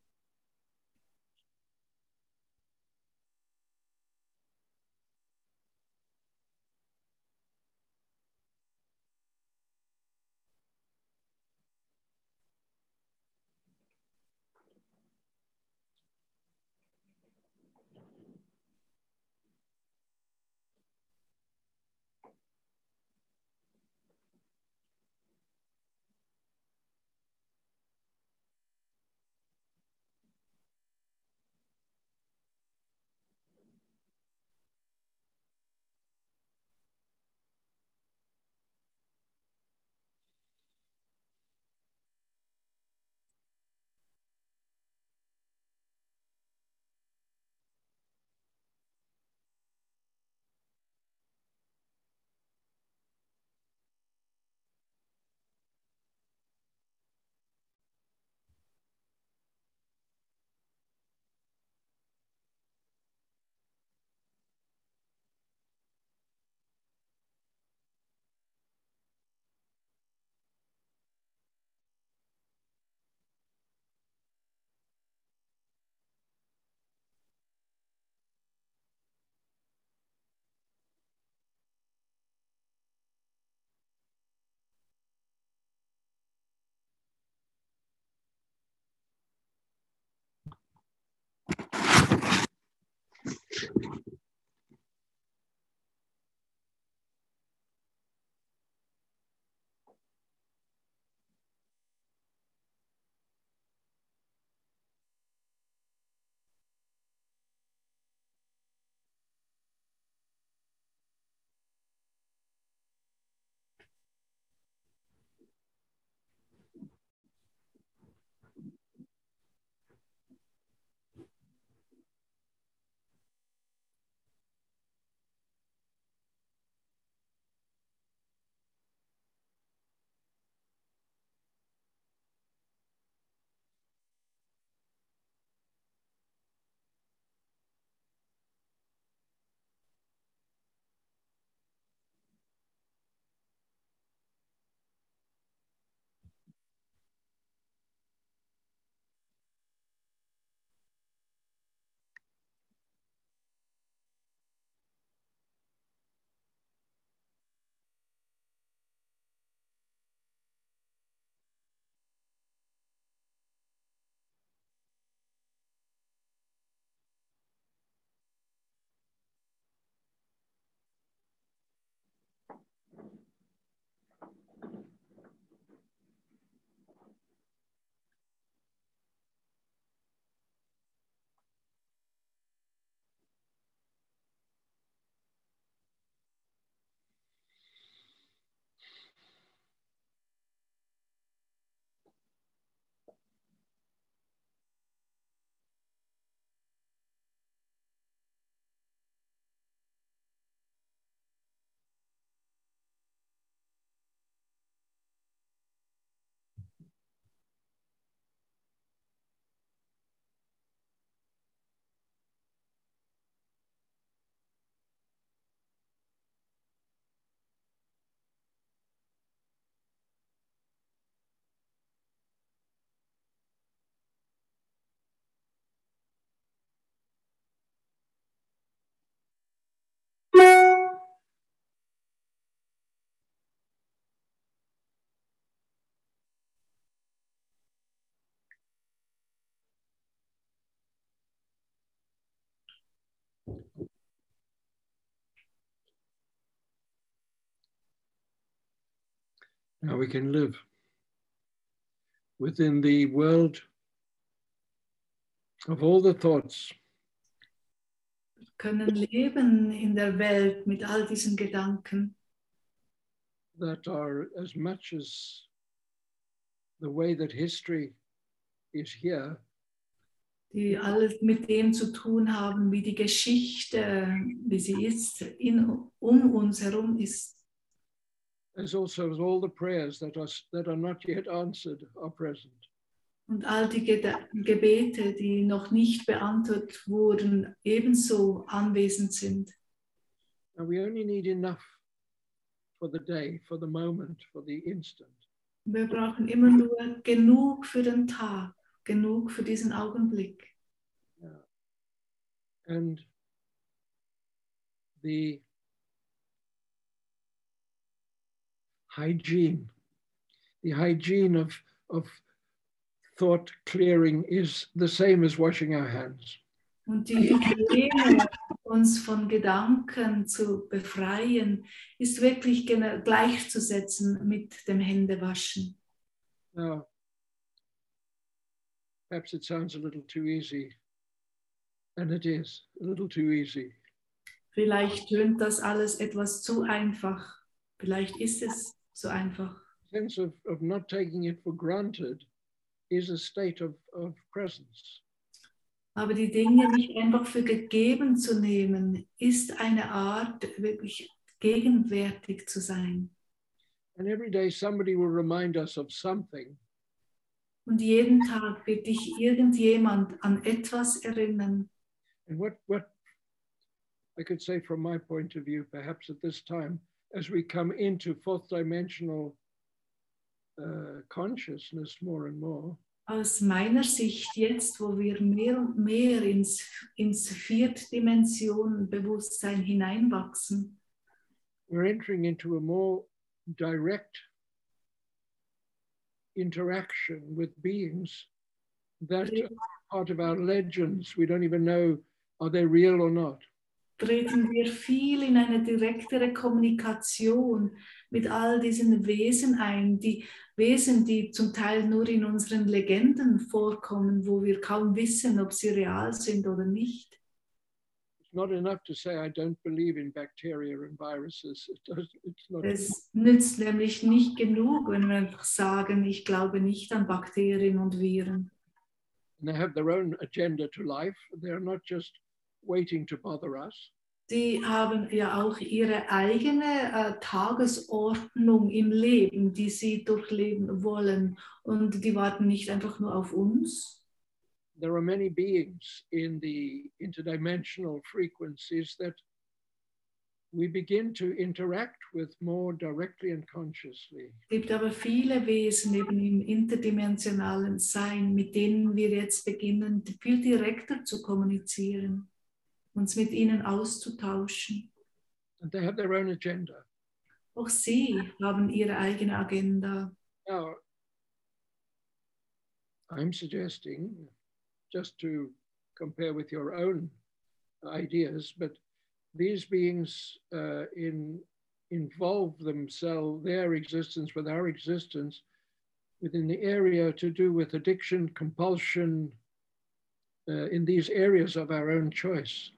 How we can live within the world of all the thoughts. Können leben in der Welt mit all diesen Gedanken, that are as much as the way that history is here, die alles mit dem zu tun haben, wie die Geschichte, wie sie ist, in, um uns herum ist. As also as all the prayers that are, that are not yet answered are present. Und all die Gebete, die noch nicht beantwortet wurden, ebenso anwesend sind. And we only need enough for the day, for the moment, for the instant. Wir brauchen immer nur genug für den Tag, genug für diesen Augenblick. And the hygiene, the hygiene of, of thought clearing is the same as washing our hands. Und die Hygiene, uns von Gedanken zu befreien, ist wirklich gleichzusetzen mit dem Händewaschen. Now, perhaps it sounds a little too easy, and it is a little too easy. Vielleicht tönt das alles etwas zu einfach. Vielleicht ist es so einfach. sense of, of not taking it for granted is a state of, of presence. Aber die Dinge nicht einfach für gegeben zu nehmen, ist eine Art, wirklich gegenwärtig zu sein. And every day somebody will remind us of something Und jeden Tag wird dich irgendjemand an etwas erinnern. And what, what I could say from my point of view, perhaps at this time, as we come into fourth dimensional uh, consciousness more and more, Aus meiner Sicht jetzt, wo wir mehr und mehr ins, ins Viertdimension Bewusstsein hineinwachsen, we're entering into a more direct interaction with beings that are part of our legends. We don't even know are they real or not. Treten wir viel in eine direktere Kommunikation mit all diesen Wesen ein, die Wesen, die zum Teil nur in unseren Legenden vorkommen, wo wir kaum wissen, ob sie real sind oder nicht. It's not enough to say I don't believe in bacteria and viruses. It does, it's not Es nützt nämlich nicht genug, wenn wir einfach sagen, ich glaube nicht an Bakterien und Viren. and they have their own agenda to life. They're not just waiting to bother us. Die haben ja auch ihre eigene äh, Tagesordnung im Leben, die sie durchleben wollen. Und die warten nicht einfach nur auf uns. There are many beings in the interdimensional frequencies that we begin to interact with more directly and consciously. Es gibt aber viele Wesen eben im interdimensionalen Sein, mit denen wir jetzt beginnen, viel direkter zu kommunizieren, uns mit ihnen auszutauschen. And they have their own agenda. Auch sie haben ihre eigene Agenda. Now, I'm suggesting, just to compare with your own ideas, but these beings uh, in, involve themselves, their existence with our existence, within the area to do with addiction, compulsion, uh, in these areas of our own choice.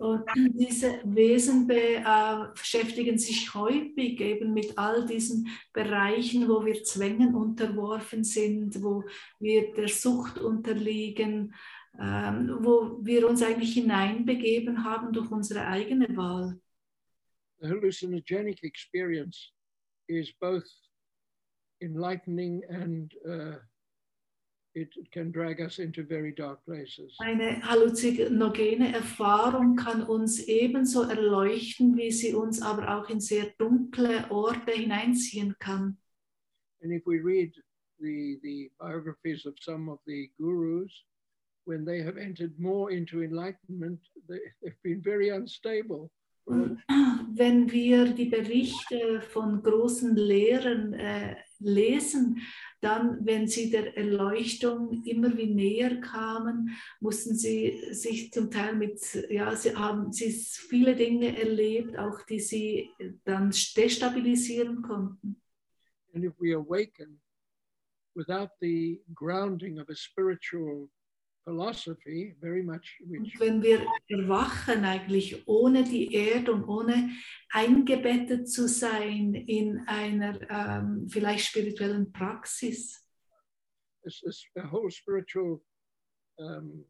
Und diese Wesen äh, beschäftigen sich häufig eben mit all diesen Bereichen, wo wir Zwängen unterworfen sind, wo wir der Sucht unterliegen, ähm, wo wir uns eigentlich hineinbegeben haben durch unsere eigene Wahl. The hallucinogenic experience is both enlightening and uh, it can drag us into very dark places. Eine halluzinogene Erfahrung kann uns ebenso erleuchten, wie sie uns aber auch in sehr dunkle Orte hineinziehen kann. And if we read the, the biographies of some of the gurus, when they have entered more into enlightenment, they, they've been very unstable. Und wenn wir die Berichte von großen Lehrern äh, lesen, dann, wenn sie der Erleuchtung immer wie näher kamen, mussten sie sich zum Teil mit, ja, sie haben sie viele Dinge erlebt, auch die sie dann destabilisieren konnten. And if we awaken without the grounding of a spiritual philosophy, very much which Und wenn wir erwachen eigentlich ohne die Erde und ohne eingebettet zu sein in einer ähm, vielleicht spirituellen Praxis, is, is a whole spiritual um,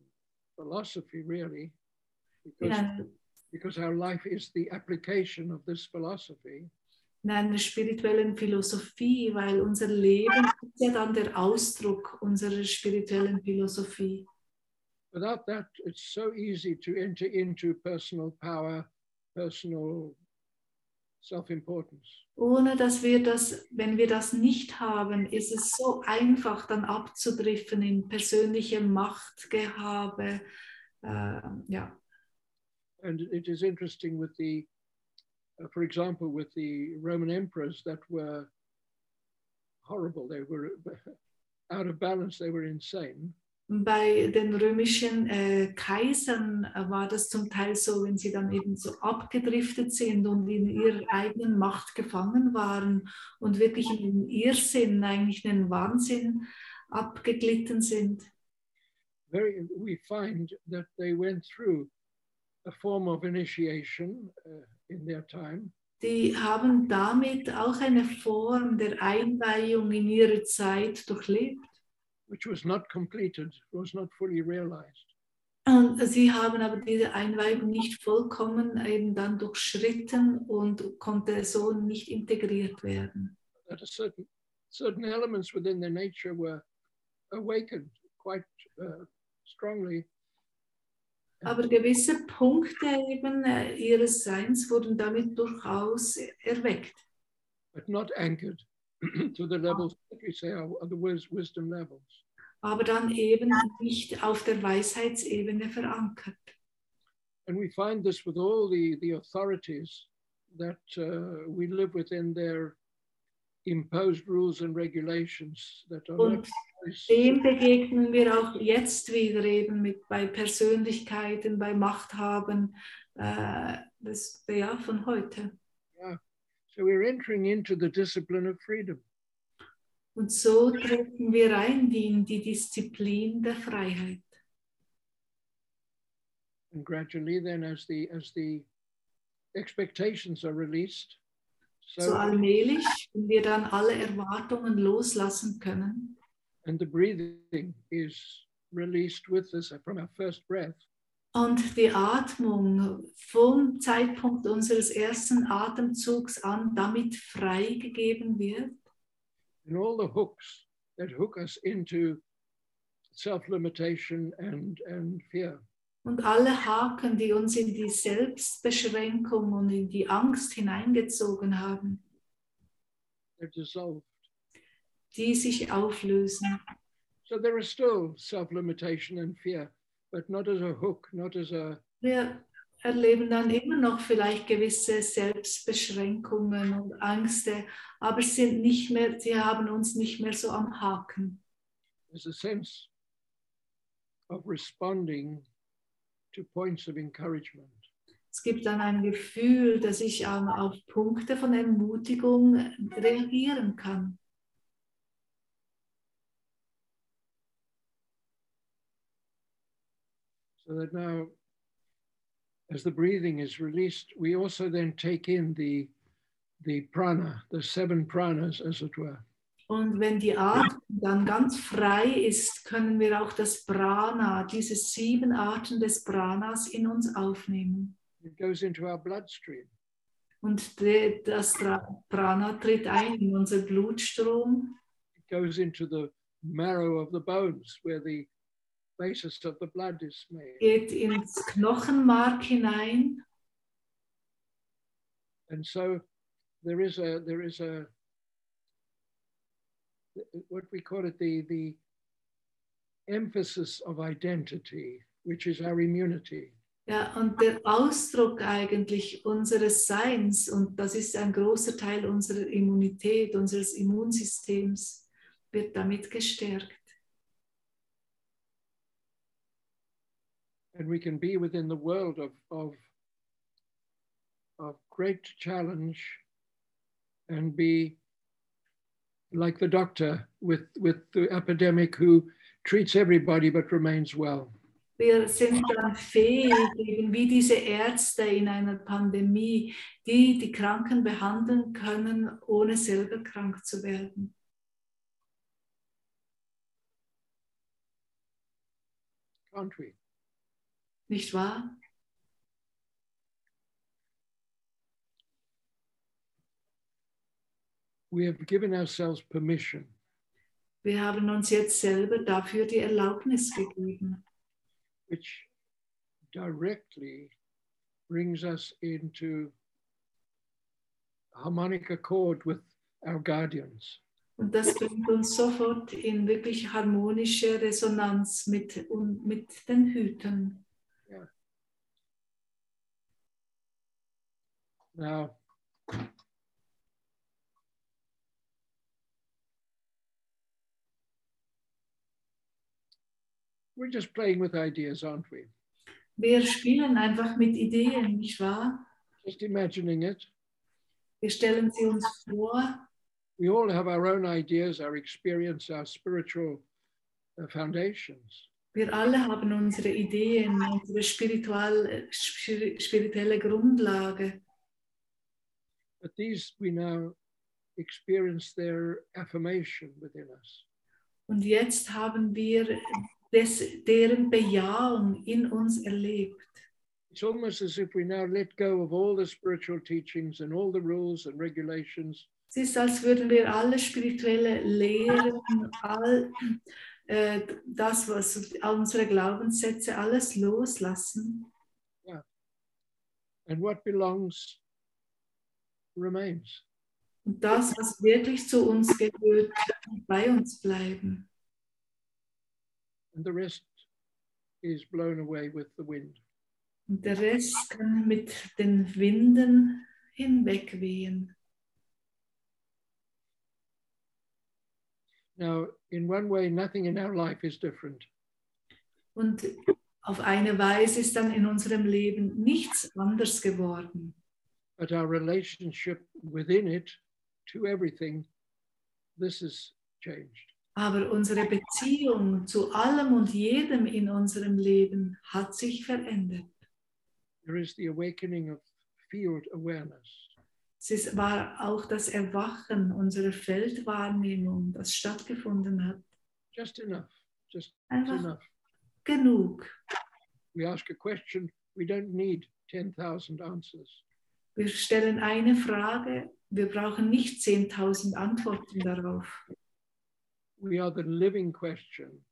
philosophy, really, because, einer, because our life is the application of this philosophy. in einer spirituellen Philosophie, weil unser Leben ist ja dann der Ausdruck unserer spirituellen Philosophie. Without that, it's so easy to enter into personal power, personal self importance. Ohne dass wir das, wenn wir das nicht haben, ist es so einfach dann abzudriften in persönliche Machtgehabe. Ja. And it is interesting with the, uh, for example, with the Roman emperors that were horrible. They were out of balance. They were insane. Bei den römischen äh, Kaisern äh, war das zum Teil so, wenn sie dann eben so abgedriftet sind und in ihrer eigenen Macht gefangen waren und wirklich in den Irrsinn, eigentlich in den Wahnsinn abgeglitten sind. Very, we find that they went through a form of initiation uh, in their time, Die haben damit auch eine Form der Einweihung in ihrer Zeit durchlebt. Which was not completed, was not fully realized. Und sie haben aber diese Einweihung nicht vollkommen eben dann durchschritten und konnte so nicht integriert werden. Certain certain elements within their nature were awakened quite uh, strongly, Aber gewisse Punkte eben äh, ihres Seins wurden damit durchaus erweckt, but not anchored to the levels we say are, the wisdom levels. aber dann eben nicht auf der Weisheitsebene verankert. And we find this with all the, the authorities that uh, we live within their imposed rules and regulations that are Und dem begegnen wir auch jetzt wieder eben mit bei Persönlichkeiten, bei Machthaben äh, des, ja, von heute. Yeah. So we're entering into the discipline of freedom. Und so treten wir ein in die Disziplin der Freiheit. And gradually then as the as the expectations are released, So so allmählich, wenn wir dann alle Erwartungen loslassen können. and the breathing is released with us from our first breath, und die Atmung vom Zeitpunkt unseres ersten Atemzugs an damit freigegeben wird, and all the hooks that hook us into self-limitation and, and fear Und alle Haken, die uns in die Selbstbeschränkung und in die Angst hineingezogen haben, they're dissolved. die sich auflösen. So there is still self-limitation and fear, but not as a hook, not as a Wir erleben dann immer noch vielleicht gewisse Selbstbeschränkungen und Ängste, aber sind nicht mehr, sie haben uns nicht mehr so am Haken. as a sense of responding to points of encouragement. Es gibt dann ein Gefühl, dass ich auf Punkte von Ermutigung reagieren kann. So that now, as the breathing is released, we also then take in the the prana, the seven pranas, as it were. Und wenn die Atmung dann ganz frei ist, können wir auch das Prana, diese sieben Arten des Pranas in uns aufnehmen. It goes into our bloodstream. Und de- das Prana tritt ein in unser Blutstrom, It goes into the marrow of the bones, where the basis of the blood is made. geht ins Knochenmark hinein. And so there is a there is a what we call it the the emphasis of identity, which is our immunity. Ja, und der Ausdruck eigentlich unseres Seins, und das ist ein großer Teil unserer Immunität, unseres Immunsystems, wird damit gestärkt. And we can be within the world of of of great challenge and be like the doctor with, with the epidemic who treats everybody but remains well. Wir sind dann fähig, eben wie diese Ärzte in einer Pandemie, die die Kranken behandeln können, ohne selber krank zu werden. Can't we? Nicht wahr? We have given ourselves permission Wir haben uns jetzt selber dafür die Erlaubnis gegeben, which directly brings us into harmonic accord with our guardians. Und das bringt uns sofort in wirklich harmonische Resonanz mit, mit den Hütern. Now, we're just playing with ideas, aren't we? Wir spielen einfach mit Ideen, nicht wahr? Just imagining it. Wir stellen sie uns vor. We all have our own ideas, our experience, our spiritual uh, foundations. Wir alle haben unsere Ideen, unsere spirituelle Grundlage. But these we now experience their affirmation within us. Und jetzt haben wir des, deren Bejahung in uns erlebt. It's almost as if we now let go of all the spiritual teachings and all the rules and regulations Es ist, als würden wir alle spirituelle Lehren, all äh, das, was unsere Glaubenssätze, alles loslassen. and what belongs remains. Und das, was wirklich zu uns gehört, bei uns bleiben. And the rest is blown away with the wind. Und der Rest kann mit den Winden hinwegwehen. Now, in one way, nothing in our life is different. Und auf eine Weise ist dann in unserem Leben nichts anders geworden. But our relationship within it to everything, this has changed. Aber unsere Beziehung zu allem und jedem in unserem Leben hat sich verändert. There is the awakening of field awareness. Es war auch das Erwachen unserer Feldwahrnehmung, das stattgefunden hat. Just enough, just Einfach enough. genug. We ask a question, we don't need 10,000 answers. Wir stellen eine Frage, wir brauchen nicht 10.000 Antworten darauf. We are the living question,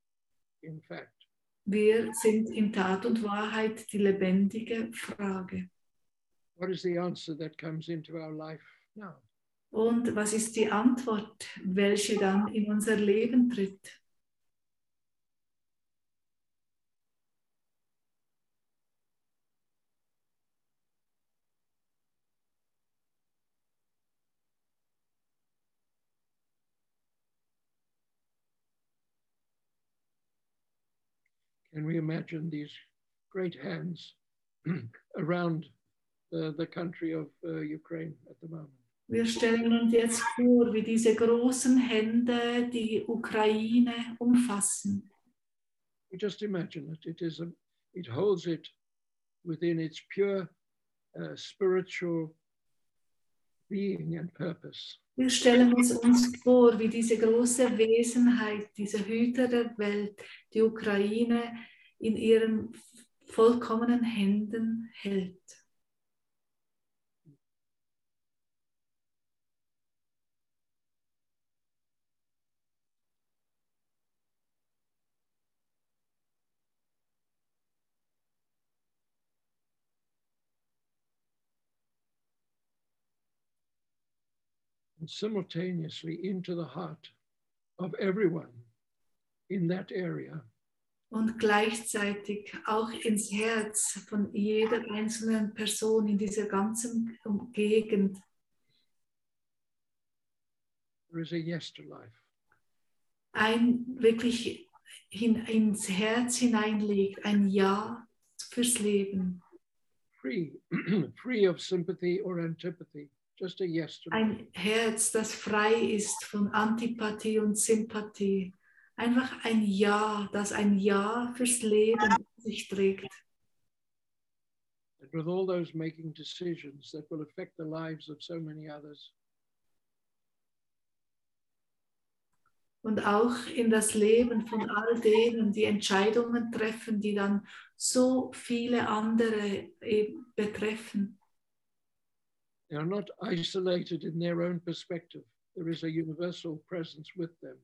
in fact. Wir sind in Tat und Wahrheit die lebendige Frage. What is the answer that comes into our life now? Und was ist die Antwort, welche dann in unser Leben tritt? Can we imagine these great hands around the, the country of uh, Ukraine at the moment? Wir stellen uns jetzt vor, wie diese großen Hände die Ukraine umfassen. We just imagine it. It is a, it holds it within its pure uh, spiritual and. Wir stellen uns, uns vor, wie diese große Wesenheit, diese Hüter der Welt, die Ukraine in ihren vollkommenen Händen hält. Simultaneously into the heart of everyone in that area. Und gleichzeitig auch ins Herz von jeder einzelnen Person in dieser ganzen Gegend. There is a yes to life. Ein wirklich hin, ins Herz hineinlegt, ein Ja fürs Leben. free, free of sympathy or antipathy just a yes to me. Ein Herz, das frei ist von Antipathie und Sympathie. Einfach ein Ja, das ein Ja fürs Leben in sich trägt. And with all those making decisions that will affect the lives of so many others. Und auch in das Leben von all denen, die Entscheidungen treffen, die dann so viele andere betreffen. They are not isolated in their own perspective. There is a universal presence with them.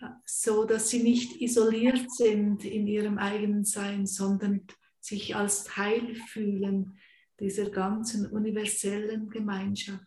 Ja, so dass sie nicht isoliert sind in ihrem eigenen Sein, sondern sich als Teil fühlen dieser ganzen universellen Gemeinschaft.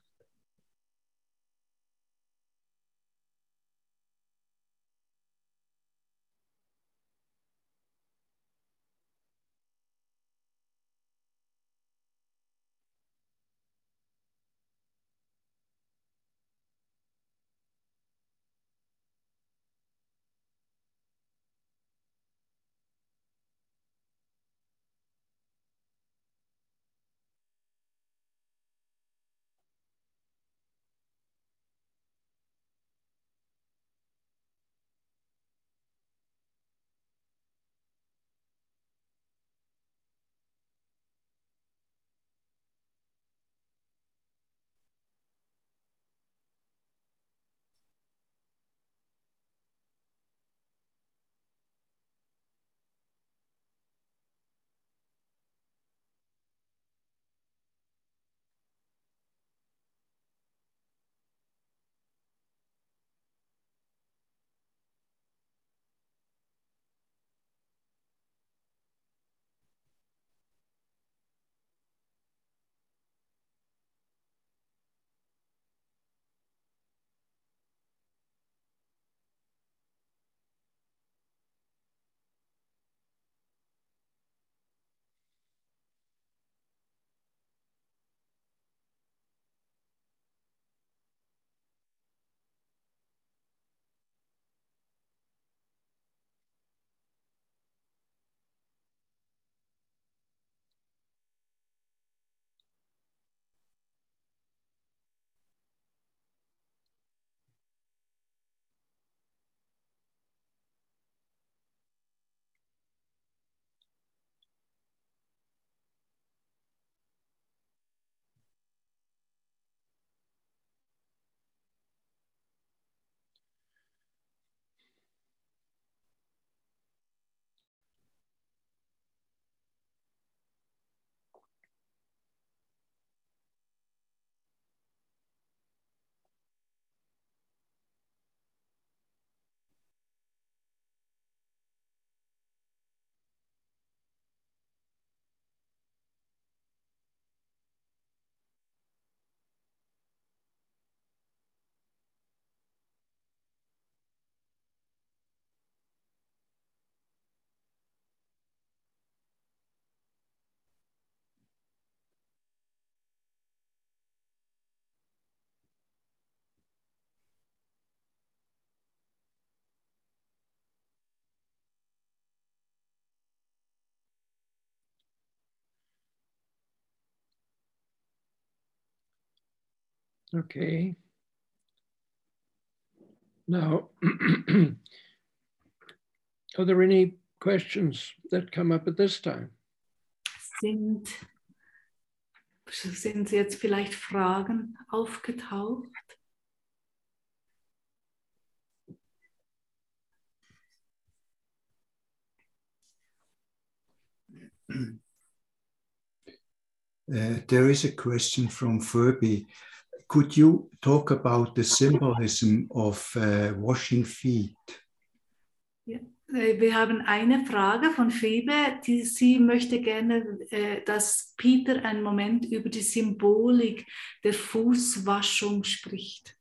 Okay. Now, are there any questions that come up at this time? Sind, sind jetzt vielleicht Fragen aufgetaucht? Uh, there is a question from Furby. Could you talk about the symbolism of uh, washing feet? Äh, Wir haben eine Frage von Phoebe, die sie möchte gerne, äh, dass Peter einen Moment über die Symbolik der Fußwaschung spricht.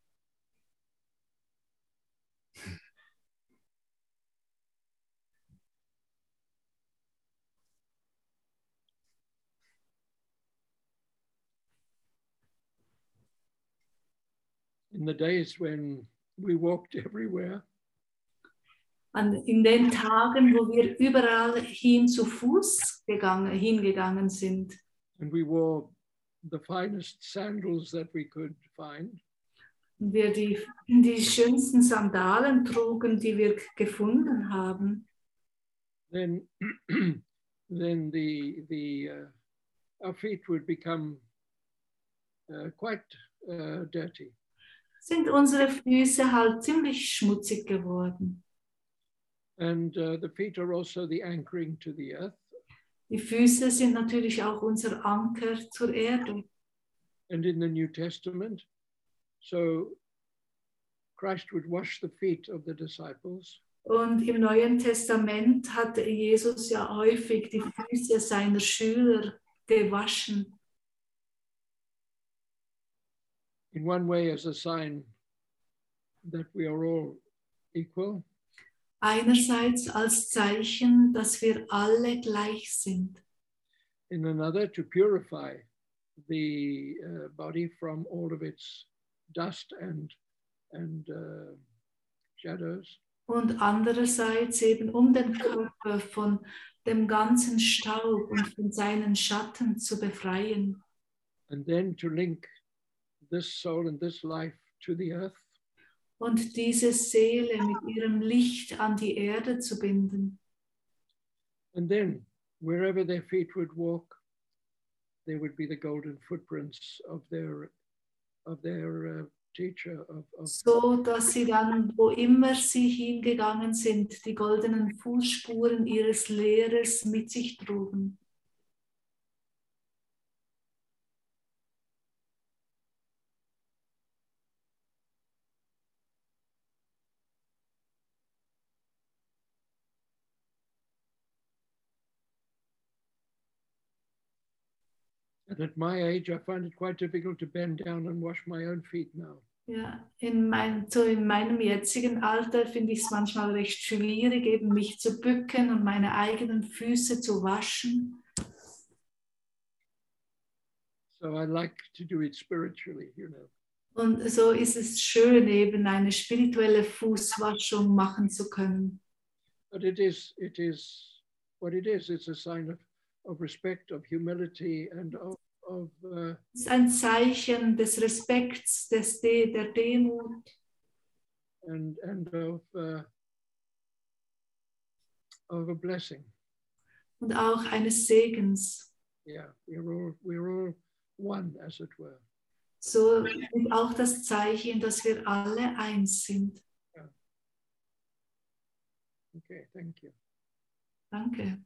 In the days when we walked everywhere, An, in den Tagen, wo wir überall hin zu Fuß gegangen, hingegangen sind and we wore the finest sandals that we could find. Und wir die, die schönsten Sandalen trugen, die wir gefunden haben, then then the the uh, our feet would become uh, quite uh, dirty. Sind unsere Füße halt ziemlich schmutzig geworden. And uh, the feet are also the anchoring to the earth. Die Füße sind natürlich auch unser Anker zur Erde. And in the New Testament, so Christ would wash the feet of the disciples. Und im Neuen Testament hat Jesus ja häufig die Füße seiner Schüler gewaschen. In one way as a sign that we are all equal, Einerseits als Zeichen, dass wir alle gleich sind. in another to purify the uh, body from all of its dust and and uh, shadows, Und andererseits eben um den Körper von dem ganzen Staub und von seinen Schatten zu befreien. and then to link this soul and this life to the earth, Und diese Seele mit ihrem Licht an die Erde zu binden. and then wherever their feet would walk, there would be the golden footprints of their of their uh, teacher of, of So dass sie dann, wo immer sie hingegangen sind, die goldenen Fußspuren ihres Lehrers mit sich trugen. And at my age, I find it quite difficult to bend down and wash my own feet now. Ja, in, mein, so in meinem jetzigen Alter finde ich es manchmal recht schwierig, eben mich zu bücken und meine eigenen Füße zu waschen. So I like to do it spiritually, you know. Und so ist es schön, eben eine spirituelle Fußwaschung machen zu können. But it is, it is what it is. It's a sign of, of respect, of humility, and of, Es ist ein Zeichen des Respekts, des De der Demut and and of uh, of a blessing. und auch eines Segens. Yeah, we're all we're all one, as it were. So und auch das Zeichen, dass wir alle eins sind. Okay, thank you. Danke.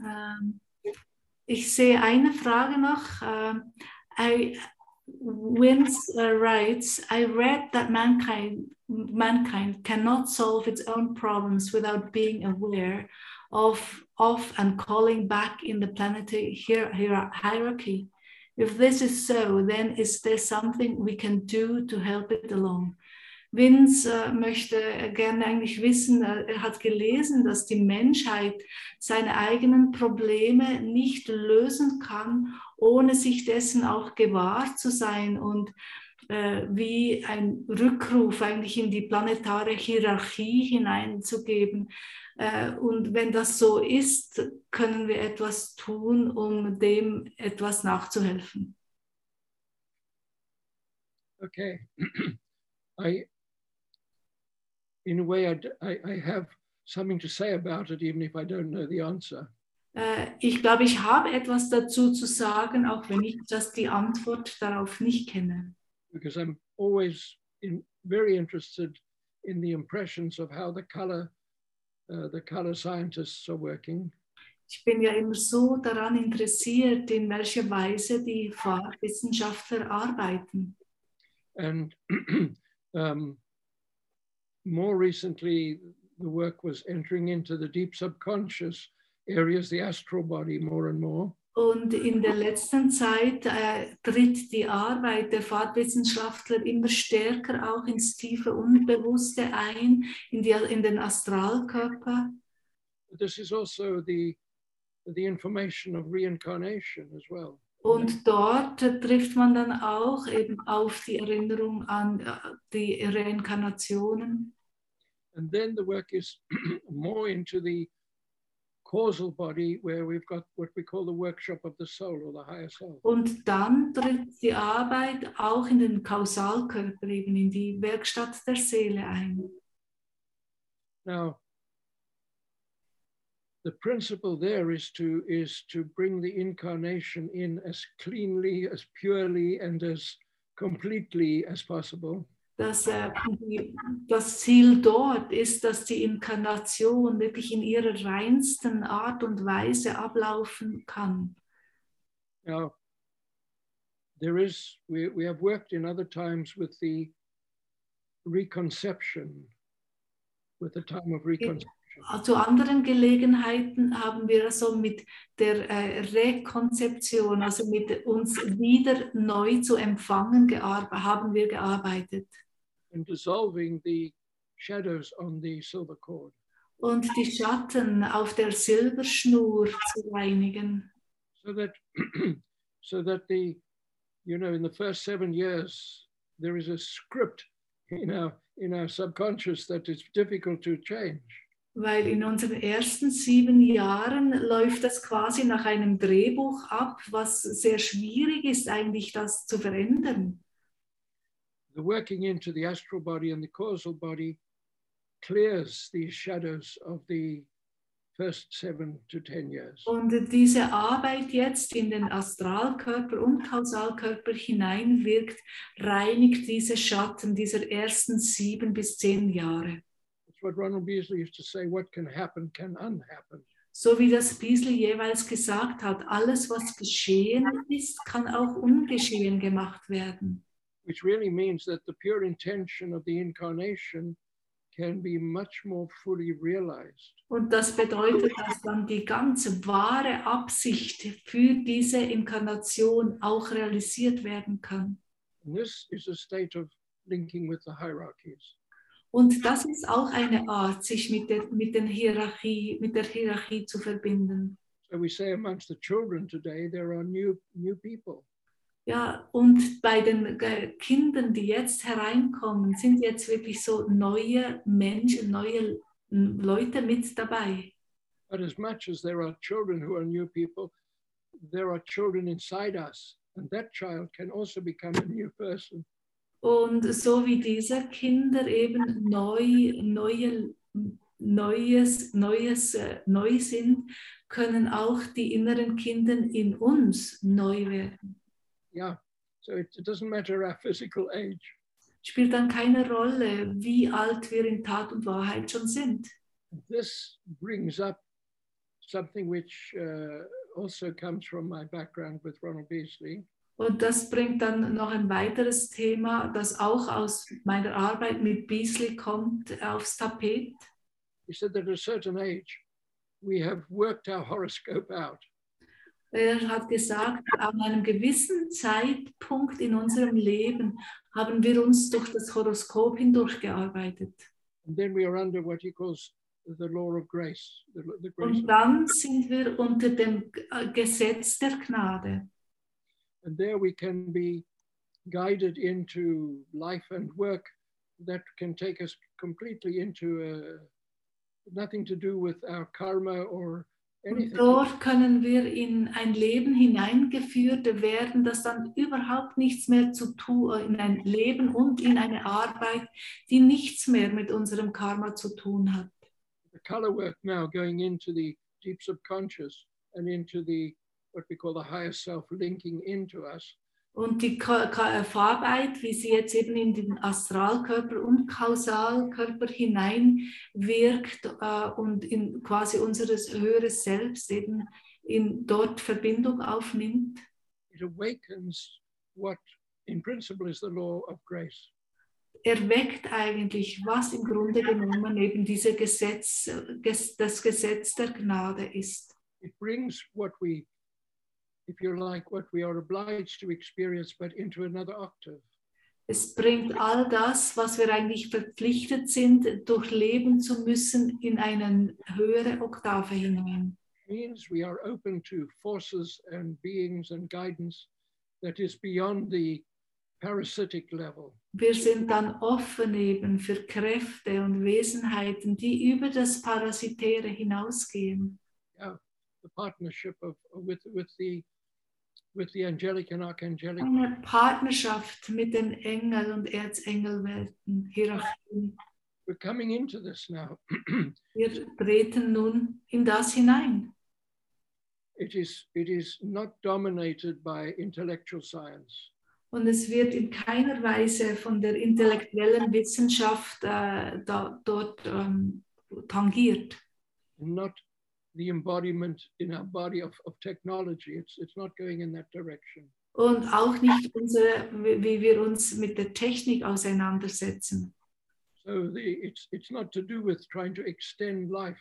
Ähm, ich sehe eine Frage noch. Ähm, I, Wins uh, writes, I read that mankind, mankind cannot solve its own problems without being aware of, of and calling back in the planetary hier- hier- hierarchy. If this is so, then is there something we can do to help it along? Vince äh, möchte gerne eigentlich wissen, äh, er hat gelesen, dass die Menschheit seine eigenen Probleme nicht lösen kann, ohne sich dessen auch gewahr zu sein und äh, wie ein Rückruf eigentlich in die planetare Hierarchie hineinzugeben. Äh, und wenn das so ist, können wir etwas tun, um dem etwas nachzuhelfen. Okay, I in a way I, I- I have something to say about it, even if I don't know the answer. Äh, ich glaube, ich habe etwas dazu zu sagen, auch wenn ich das die Antwort darauf nicht kenne. because I'm always in, very interested in the impressions of how the color, uh, the color scientists are working. Ich bin ja immer so daran interessiert, in welcher Weise die Farbwissenschaftler arbeiten. And um, more recently, the work was entering into the deep subconscious areas, the astral body, more and more. Und in der letzten Zeit äh, tritt die Arbeit der Farbwissenschaftler immer stärker auch ins tiefe Unbewusste ein, in, die, in den Astralkörper. This is also the, the information of reincarnation as well. Und dort trifft man dann auch eben auf die Erinnerung an äh, die Reinkarnationen. And then the work is more into the causal body, where we've got what we call the workshop of the soul or the higher soul. Und dann tritt die Arbeit auch in den Kausalkörper, eben in die Werkstatt der Seele ein. Now, the principle there is to is to bring the incarnation in as cleanly, as purely, and as completely as possible. Dass, äh, die, das Ziel dort ist, dass die Inkarnation wirklich in ihrer reinsten Art und Weise ablaufen kann. Now, there is we, we have worked in other times with the reconception, with the time of reconception. Zu anderen Gelegenheiten haben wir so mit der äh, Rekonzeption, also mit uns wieder neu zu empfangen, haben wir gearbeitet. And dissolving the shadows on the silver cord. Und die Schatten auf der Silberschnur zu reinigen. So that so that the you know in the first seven years there is a script in our in our subconscious that is difficult to change. Weil in unseren ersten sieben Jahren läuft das quasi nach einem Drehbuch ab, was sehr schwierig ist, eigentlich das zu verändern. The working into the astral body and the causal body clears these shadows of the first seven to ten years. Und diese Arbeit jetzt in den Astralkörper und Kausalkörper hineinwirkt, reinigt diese Schatten dieser ersten sieben bis zehn Jahre. It's what Ronald Beasley used to say: "What can happen can unhappen." So wie das Biesel jeweils gesagt hat, alles, was geschehen ist, kann auch ungeschehen gemacht werden. Which really means that the pure intention of the incarnation can be much more fully realized. Und das bedeutet, dass dann die ganze wahre Absicht für diese Inkarnation auch realisiert werden kann. And this is a state of linking with the hierarchies. Und das ist auch eine Art, sich mit der, mit den Hierarchie, mit der Hierarchie zu verbinden. So we say amongst the children today, there are new, new people. Ja, und bei den äh, Kindern, die jetzt hereinkommen, sind jetzt wirklich so neue Menschen, neue Leute mit dabei. But as much as there are children who are new people, there are children inside us. And that child can also become a new person. Und so wie diese Kinder eben neu, neue, neues, neues, äh, neu sind, können auch die inneren Kinder in uns neu werden. Yeah. So it, it doesn't matter our physical age. Spielt dann keine Rolle, wie alt wir in Tat und Wahrheit schon sind. This brings up something which uh, also comes from my background with Ronald Beasley. Und das bringt dann noch ein weiteres Thema, das auch aus meiner Arbeit mit Beasley kommt, aufs Tapet. He said that at a certain age, we have worked our horoscope out. Er hat gesagt, an einem gewissen Zeitpunkt in unserem Leben haben wir uns durch das Horoskop hindurchgearbeitet. And then we are under what he calls the law of grace. The, the grace Und dann sind wir unter dem äh, Gesetz der Gnade. and there we can be guided into life and work that can take us completely into uh, nothing to do with our karma or Und dort können wir in ein Leben hineingeführt werden, das dann überhaupt nichts mehr zu tun, in ein Leben und in eine Arbeit, die nichts mehr mit unserem Karma zu tun hat. the color work now going into the deep subconscious and into the what we call the higher self linking into us Und die Ka- Farbarbeit, wie sie jetzt eben in den Astralkörper und Kausalkörper hineinwirkt äh, und in quasi unseres höheres Selbst eben in dort Verbindung aufnimmt, it awakens what in principle is the law of grace erweckt eigentlich, was im Grunde genommen eben diese Gesetz, ges- das Gesetz der Gnade ist. it brings what we if you like what we are obliged to experience but into another octave Es bringt all das, was wir eigentlich verpflichtet sind, durchleben zu müssen, in eine höhere Oktave hinein. means we are open to forces and beings and guidance that is beyond the parasitic level. Wir sind dann offen eben für Kräfte und Wesenheiten, die über das Parasitäre hinausgehen. The partnership of with with the with the angelic and archangelic Eine Partnerschaft mit den Engel- und Erzengelwelten, Hierarchien. we're coming into this now. Wir treten nun in das hinein. it is it is not dominated by intellectual science. Und es wird in keiner Weise von der intellektuellen Wissenschaft äh, da, dort ähm, tangiert. not the embodiment in our body of, of technology. It's, it's not going in that direction. Und auch nicht unsere, wie wir uns mit der Technik auseinandersetzen. So the, it's, it's not to do with trying to extend life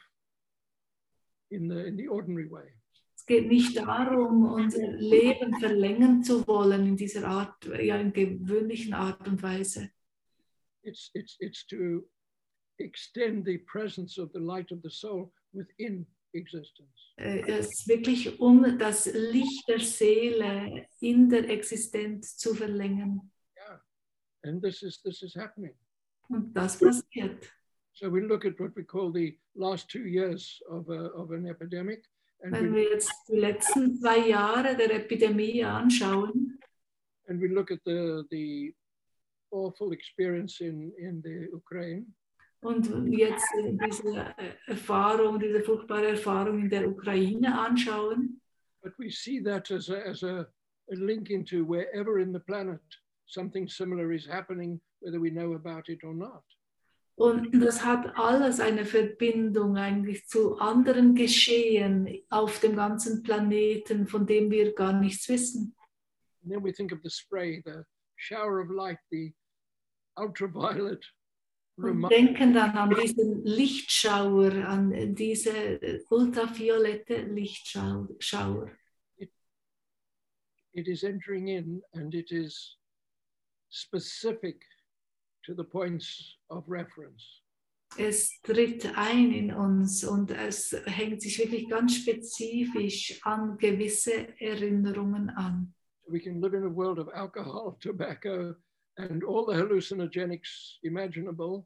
in the, in the ordinary way. Es geht nicht darum, unser Leben verlängern zu wollen in dieser Art, ja, in gewöhnlichen Art und Weise. It's, it's, it's to extend the presence of the light of the soul within Es ist wirklich um das Licht der Seele in der Existenz zu verlängern. And this is, this is happening. Und das passiert. So we look at what we call the last two years of, a, of an epidemic. And Wenn we, wir jetzt die letzten zwei Jahre der Epidemie anschauen and we look at the, the awful experience in, in the Ukraine, und jetzt diese äh, Erfahrung, diese furchtbare Erfahrung in der Ukraine anschauen, but we see that as a, as a, a link into wherever in the planet something similar is happening, whether we know about it or not. Und das hat alles eine Verbindung eigentlich zu anderen Geschehen auf dem ganzen Planeten, von dem wir gar nichts wissen. And then we think of the spray, the shower of light, the ultraviolet Und denken dann an diesen Lichtschauer, an diese ultraviolette Lichtschauer. it is entering in and it is specific to the points of reference. Es tritt ein in uns und es hängt sich wirklich ganz spezifisch an gewisse Erinnerungen an. We can live in a world of alcohol, tobacco, and all the hallucinogenics imaginable,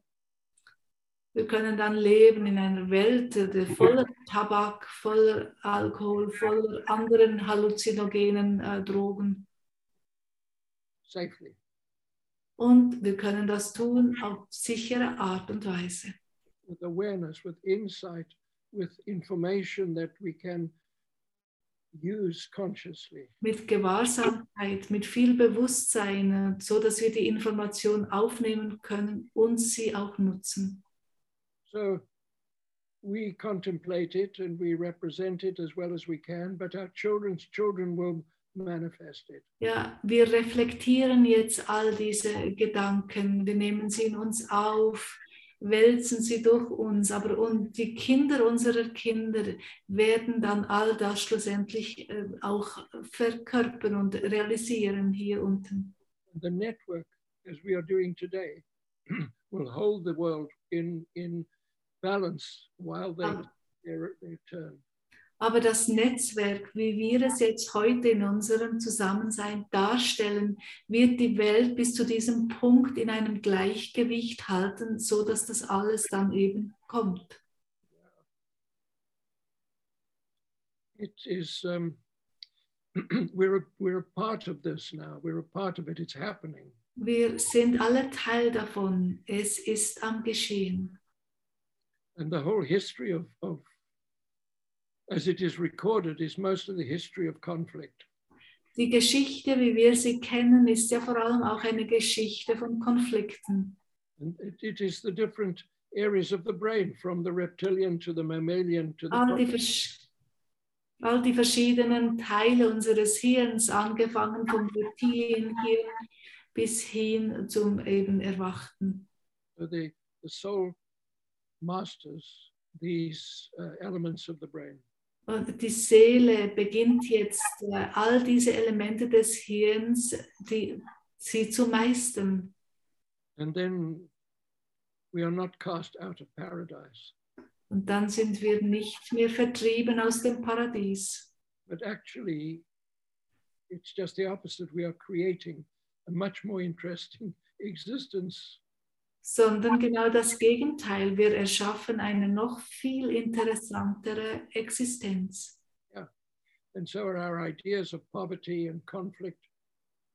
Wir können dann leben in einer Welt die voller Tabak, voller Alkohol, voller anderen halluzinogenen äh, Drogen. safely. Und wir können das tun auf sichere Art und Weise. with awareness, with insight, with information that we can. Mit Gewahrsamkeit, mit viel Bewusstsein, so dass wir die Information aufnehmen können und sie auch nutzen. So we contemplate it and we represent it as well as we can, but our children's children will manifest it. Ja, wir reflektieren jetzt all diese Gedanken, wir nehmen sie in uns auf, wälzen sie durch uns, aber und die Kinder unserer Kinder werden dann all das schlussendlich äh, auch verkörpern und realisieren hier unten. The network, as we are doing today, will hold the world in, in balance while they, Ah. they turn. Aber das Netzwerk, wie wir es jetzt heute in unserem Zusammensein darstellen, wird die Welt bis zu diesem Punkt in einem Gleichgewicht halten, so dass das alles dann eben kommt. It is, um, we're, a, we're a part of this now. We're a part of it. It's happening. Wir sind alle Teil davon. Es ist am Geschehen. And the whole history of, of, as it is recorded, is mostly the history of conflict. Die Geschichte, wie wir sie kennen, ist ja vor allem auch eine Geschichte von Konflikten. And it, it is the different areas of the brain, from the reptilian to the mammalian to the All die, all die verschiedenen Teile unseres Hirns, angefangen vom Reptilienhirn bis hin zum eben Erwachten. So the, the soul masters these uh, elements of the brain. Und die Seele beginnt jetzt, äh, all diese Elemente des Hirns, die, sie zu meistern. And then we are not cast out of paradise. Und dann sind wir nicht mehr vertrieben aus dem Paradies. but actually, it's just the opposite. We are creating a much more interesting existence. Sondern genau das Gegenteil. Wir erschaffen eine noch viel interessantere Existenz. And so our ideas of poverty and conflict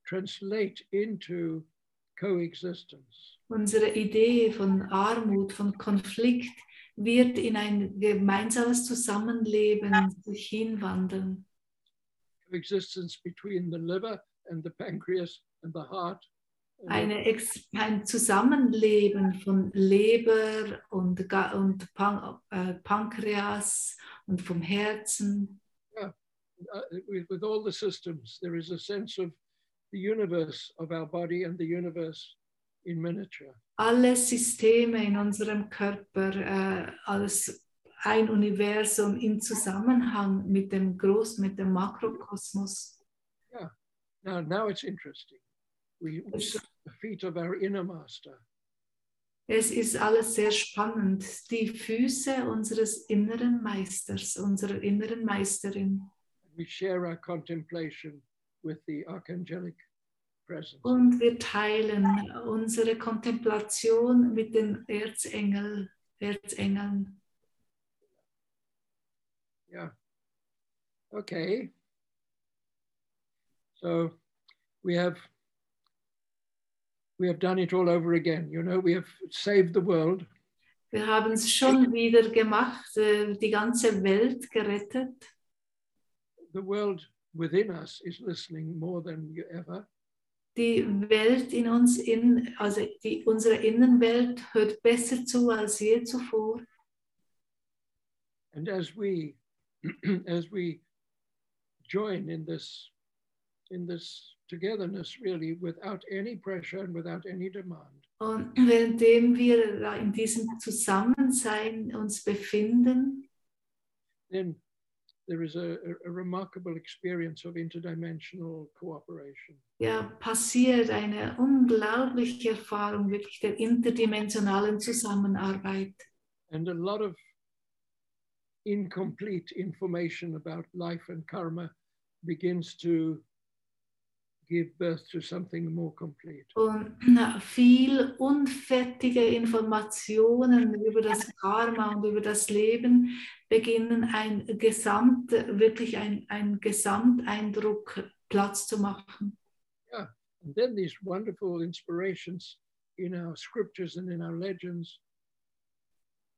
translate into coexistence. Unsere Idee von Armut, von Konflikt wird in ein gemeinsames Zusammenleben sich hinwandeln. Coexistence between the liver and the pancreas and the heart. Eine Ex ein Zusammenleben von Leber und, und Pan äh, Pankreas und vom Herzen. uh, with, all the systems, there is a sense of the universe of our body and the universe in miniature. alle Systeme in unserem Körper äh, als ein Universum im Zusammenhang mit dem Groß, mit dem Makrokosmos. Now, now it's interesting. We, at the feet of our inner master, Es ist alles sehr spannend. Die Füße unseres inneren Meisters, unserer inneren Meisterin. we share our contemplation with the archangelic presence. Und wir teilen unsere Kontemplation mit den Erzengel, Erzengeln. Yeah. Okay. So we have we have done it all over again. You know, we have saved the world. Wir haben es schon wieder gemacht, äh, die ganze Welt gerettet. The world within us is listening more than ever. Die Welt in uns, in, also die, unsere Innenwelt hört besser zu als je zuvor. And as we as we join in this in this togetherness really without any pressure and without any demand, Und währenddem wir in diesem Zusammensein uns befinden, then there is a, a, a remarkable experience of interdimensional cooperation. ja, passiert eine unglaubliche Erfahrung wirklich der interdimensionalen Zusammenarbeit. and a lot of incomplete information about life and karma begins to give birth to something more complete. Und viel unfertige Informationen über das Karma und über das Leben beginnen ein Gesamt, wirklich ein, ein Gesamteindruck Platz zu machen. And then these wonderful inspirations in our scriptures and in our legends,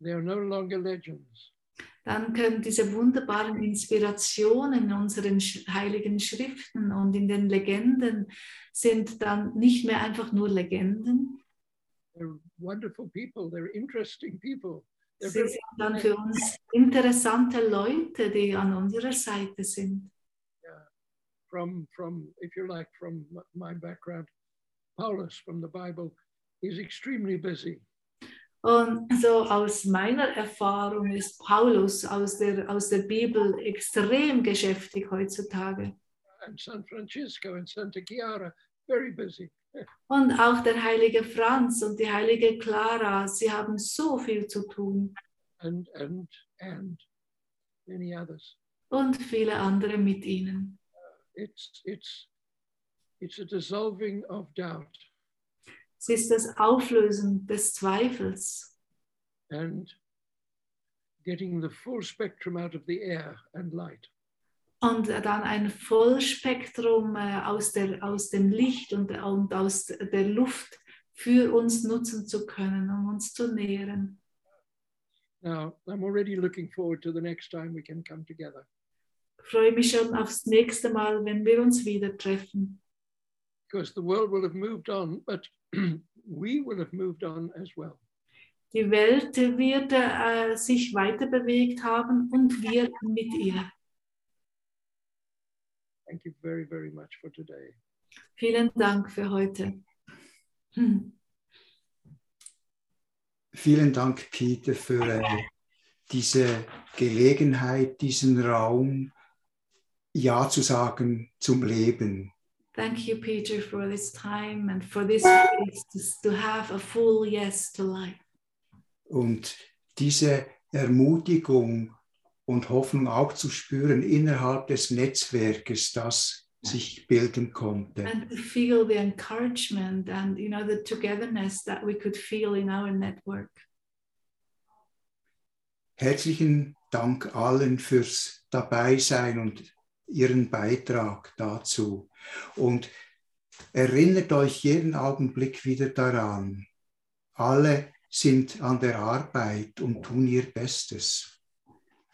they are no longer legends. Dann können diese wunderbaren Inspirationen in unseren heiligen Schriften und in den Legenden sind dann nicht mehr einfach nur Legenden. They're wonderful people, they're interesting people. They're Sie sind dann für uns interessante Leute, die an unserer Seite sind. from from if you like from my background paulus from the bible is extremely busy Und so aus meiner Erfahrung ist Paulus aus der, aus der Bibel extrem geschäftig heutzutage. and san francisco and santa chiara very busy Und auch der heilige Franz und die heilige Clara, sie haben so viel zu tun. and and and many others Und viele andere mit ihnen. it's it's it's a dissolving of doubt Es ist das Auflösen des Zweifels and getting the full spectrum out of the air and light und dann ein Vollspektrum äh, aus, der, aus dem Licht und, und aus der Luft für uns nutzen zu können, um uns zu nähren. now i'm already looking forward to the next time we can come together Ich freue mich schon aufs nächste Mal, wenn wir uns wieder treffen. Because the world will have moved on but we will have moved on as well Die Welt wird äh, sich weiter bewegt haben und wir mit ihr. Thank you very, very much for today. Vielen Dank für heute. Hm. Vielen Dank, Peter, für äh, diese Gelegenheit, diesen Raum, Ja zu sagen zum Leben. Thank you, Peter, for this time and for this place to, have a full yes to life. Und diese Ermutigung und Hoffnung auch zu spüren innerhalb des Netzwerkes, das sich bilden konnte. And to feel the encouragement and you know the togetherness that we could feel in our network. Herzlichen Dank allen fürs Dabeisein und Ihren Beitrag dazu. Und erinnert euch jeden Augenblick wieder daran, alle sind an der Arbeit und tun ihr Bestes.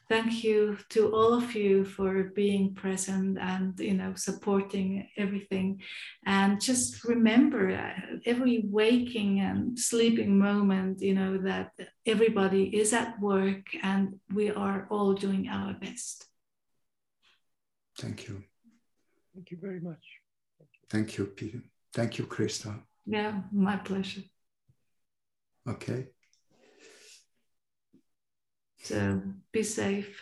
Thank you to all of you for being present and you know supporting everything and just remember uh, every waking and sleeping moment you know that everybody is at work and we are all doing our best. Thank you. Thank you very much. Thank you, Peter. Thank you, Krista. Yeah, my pleasure. Okay. So be safe.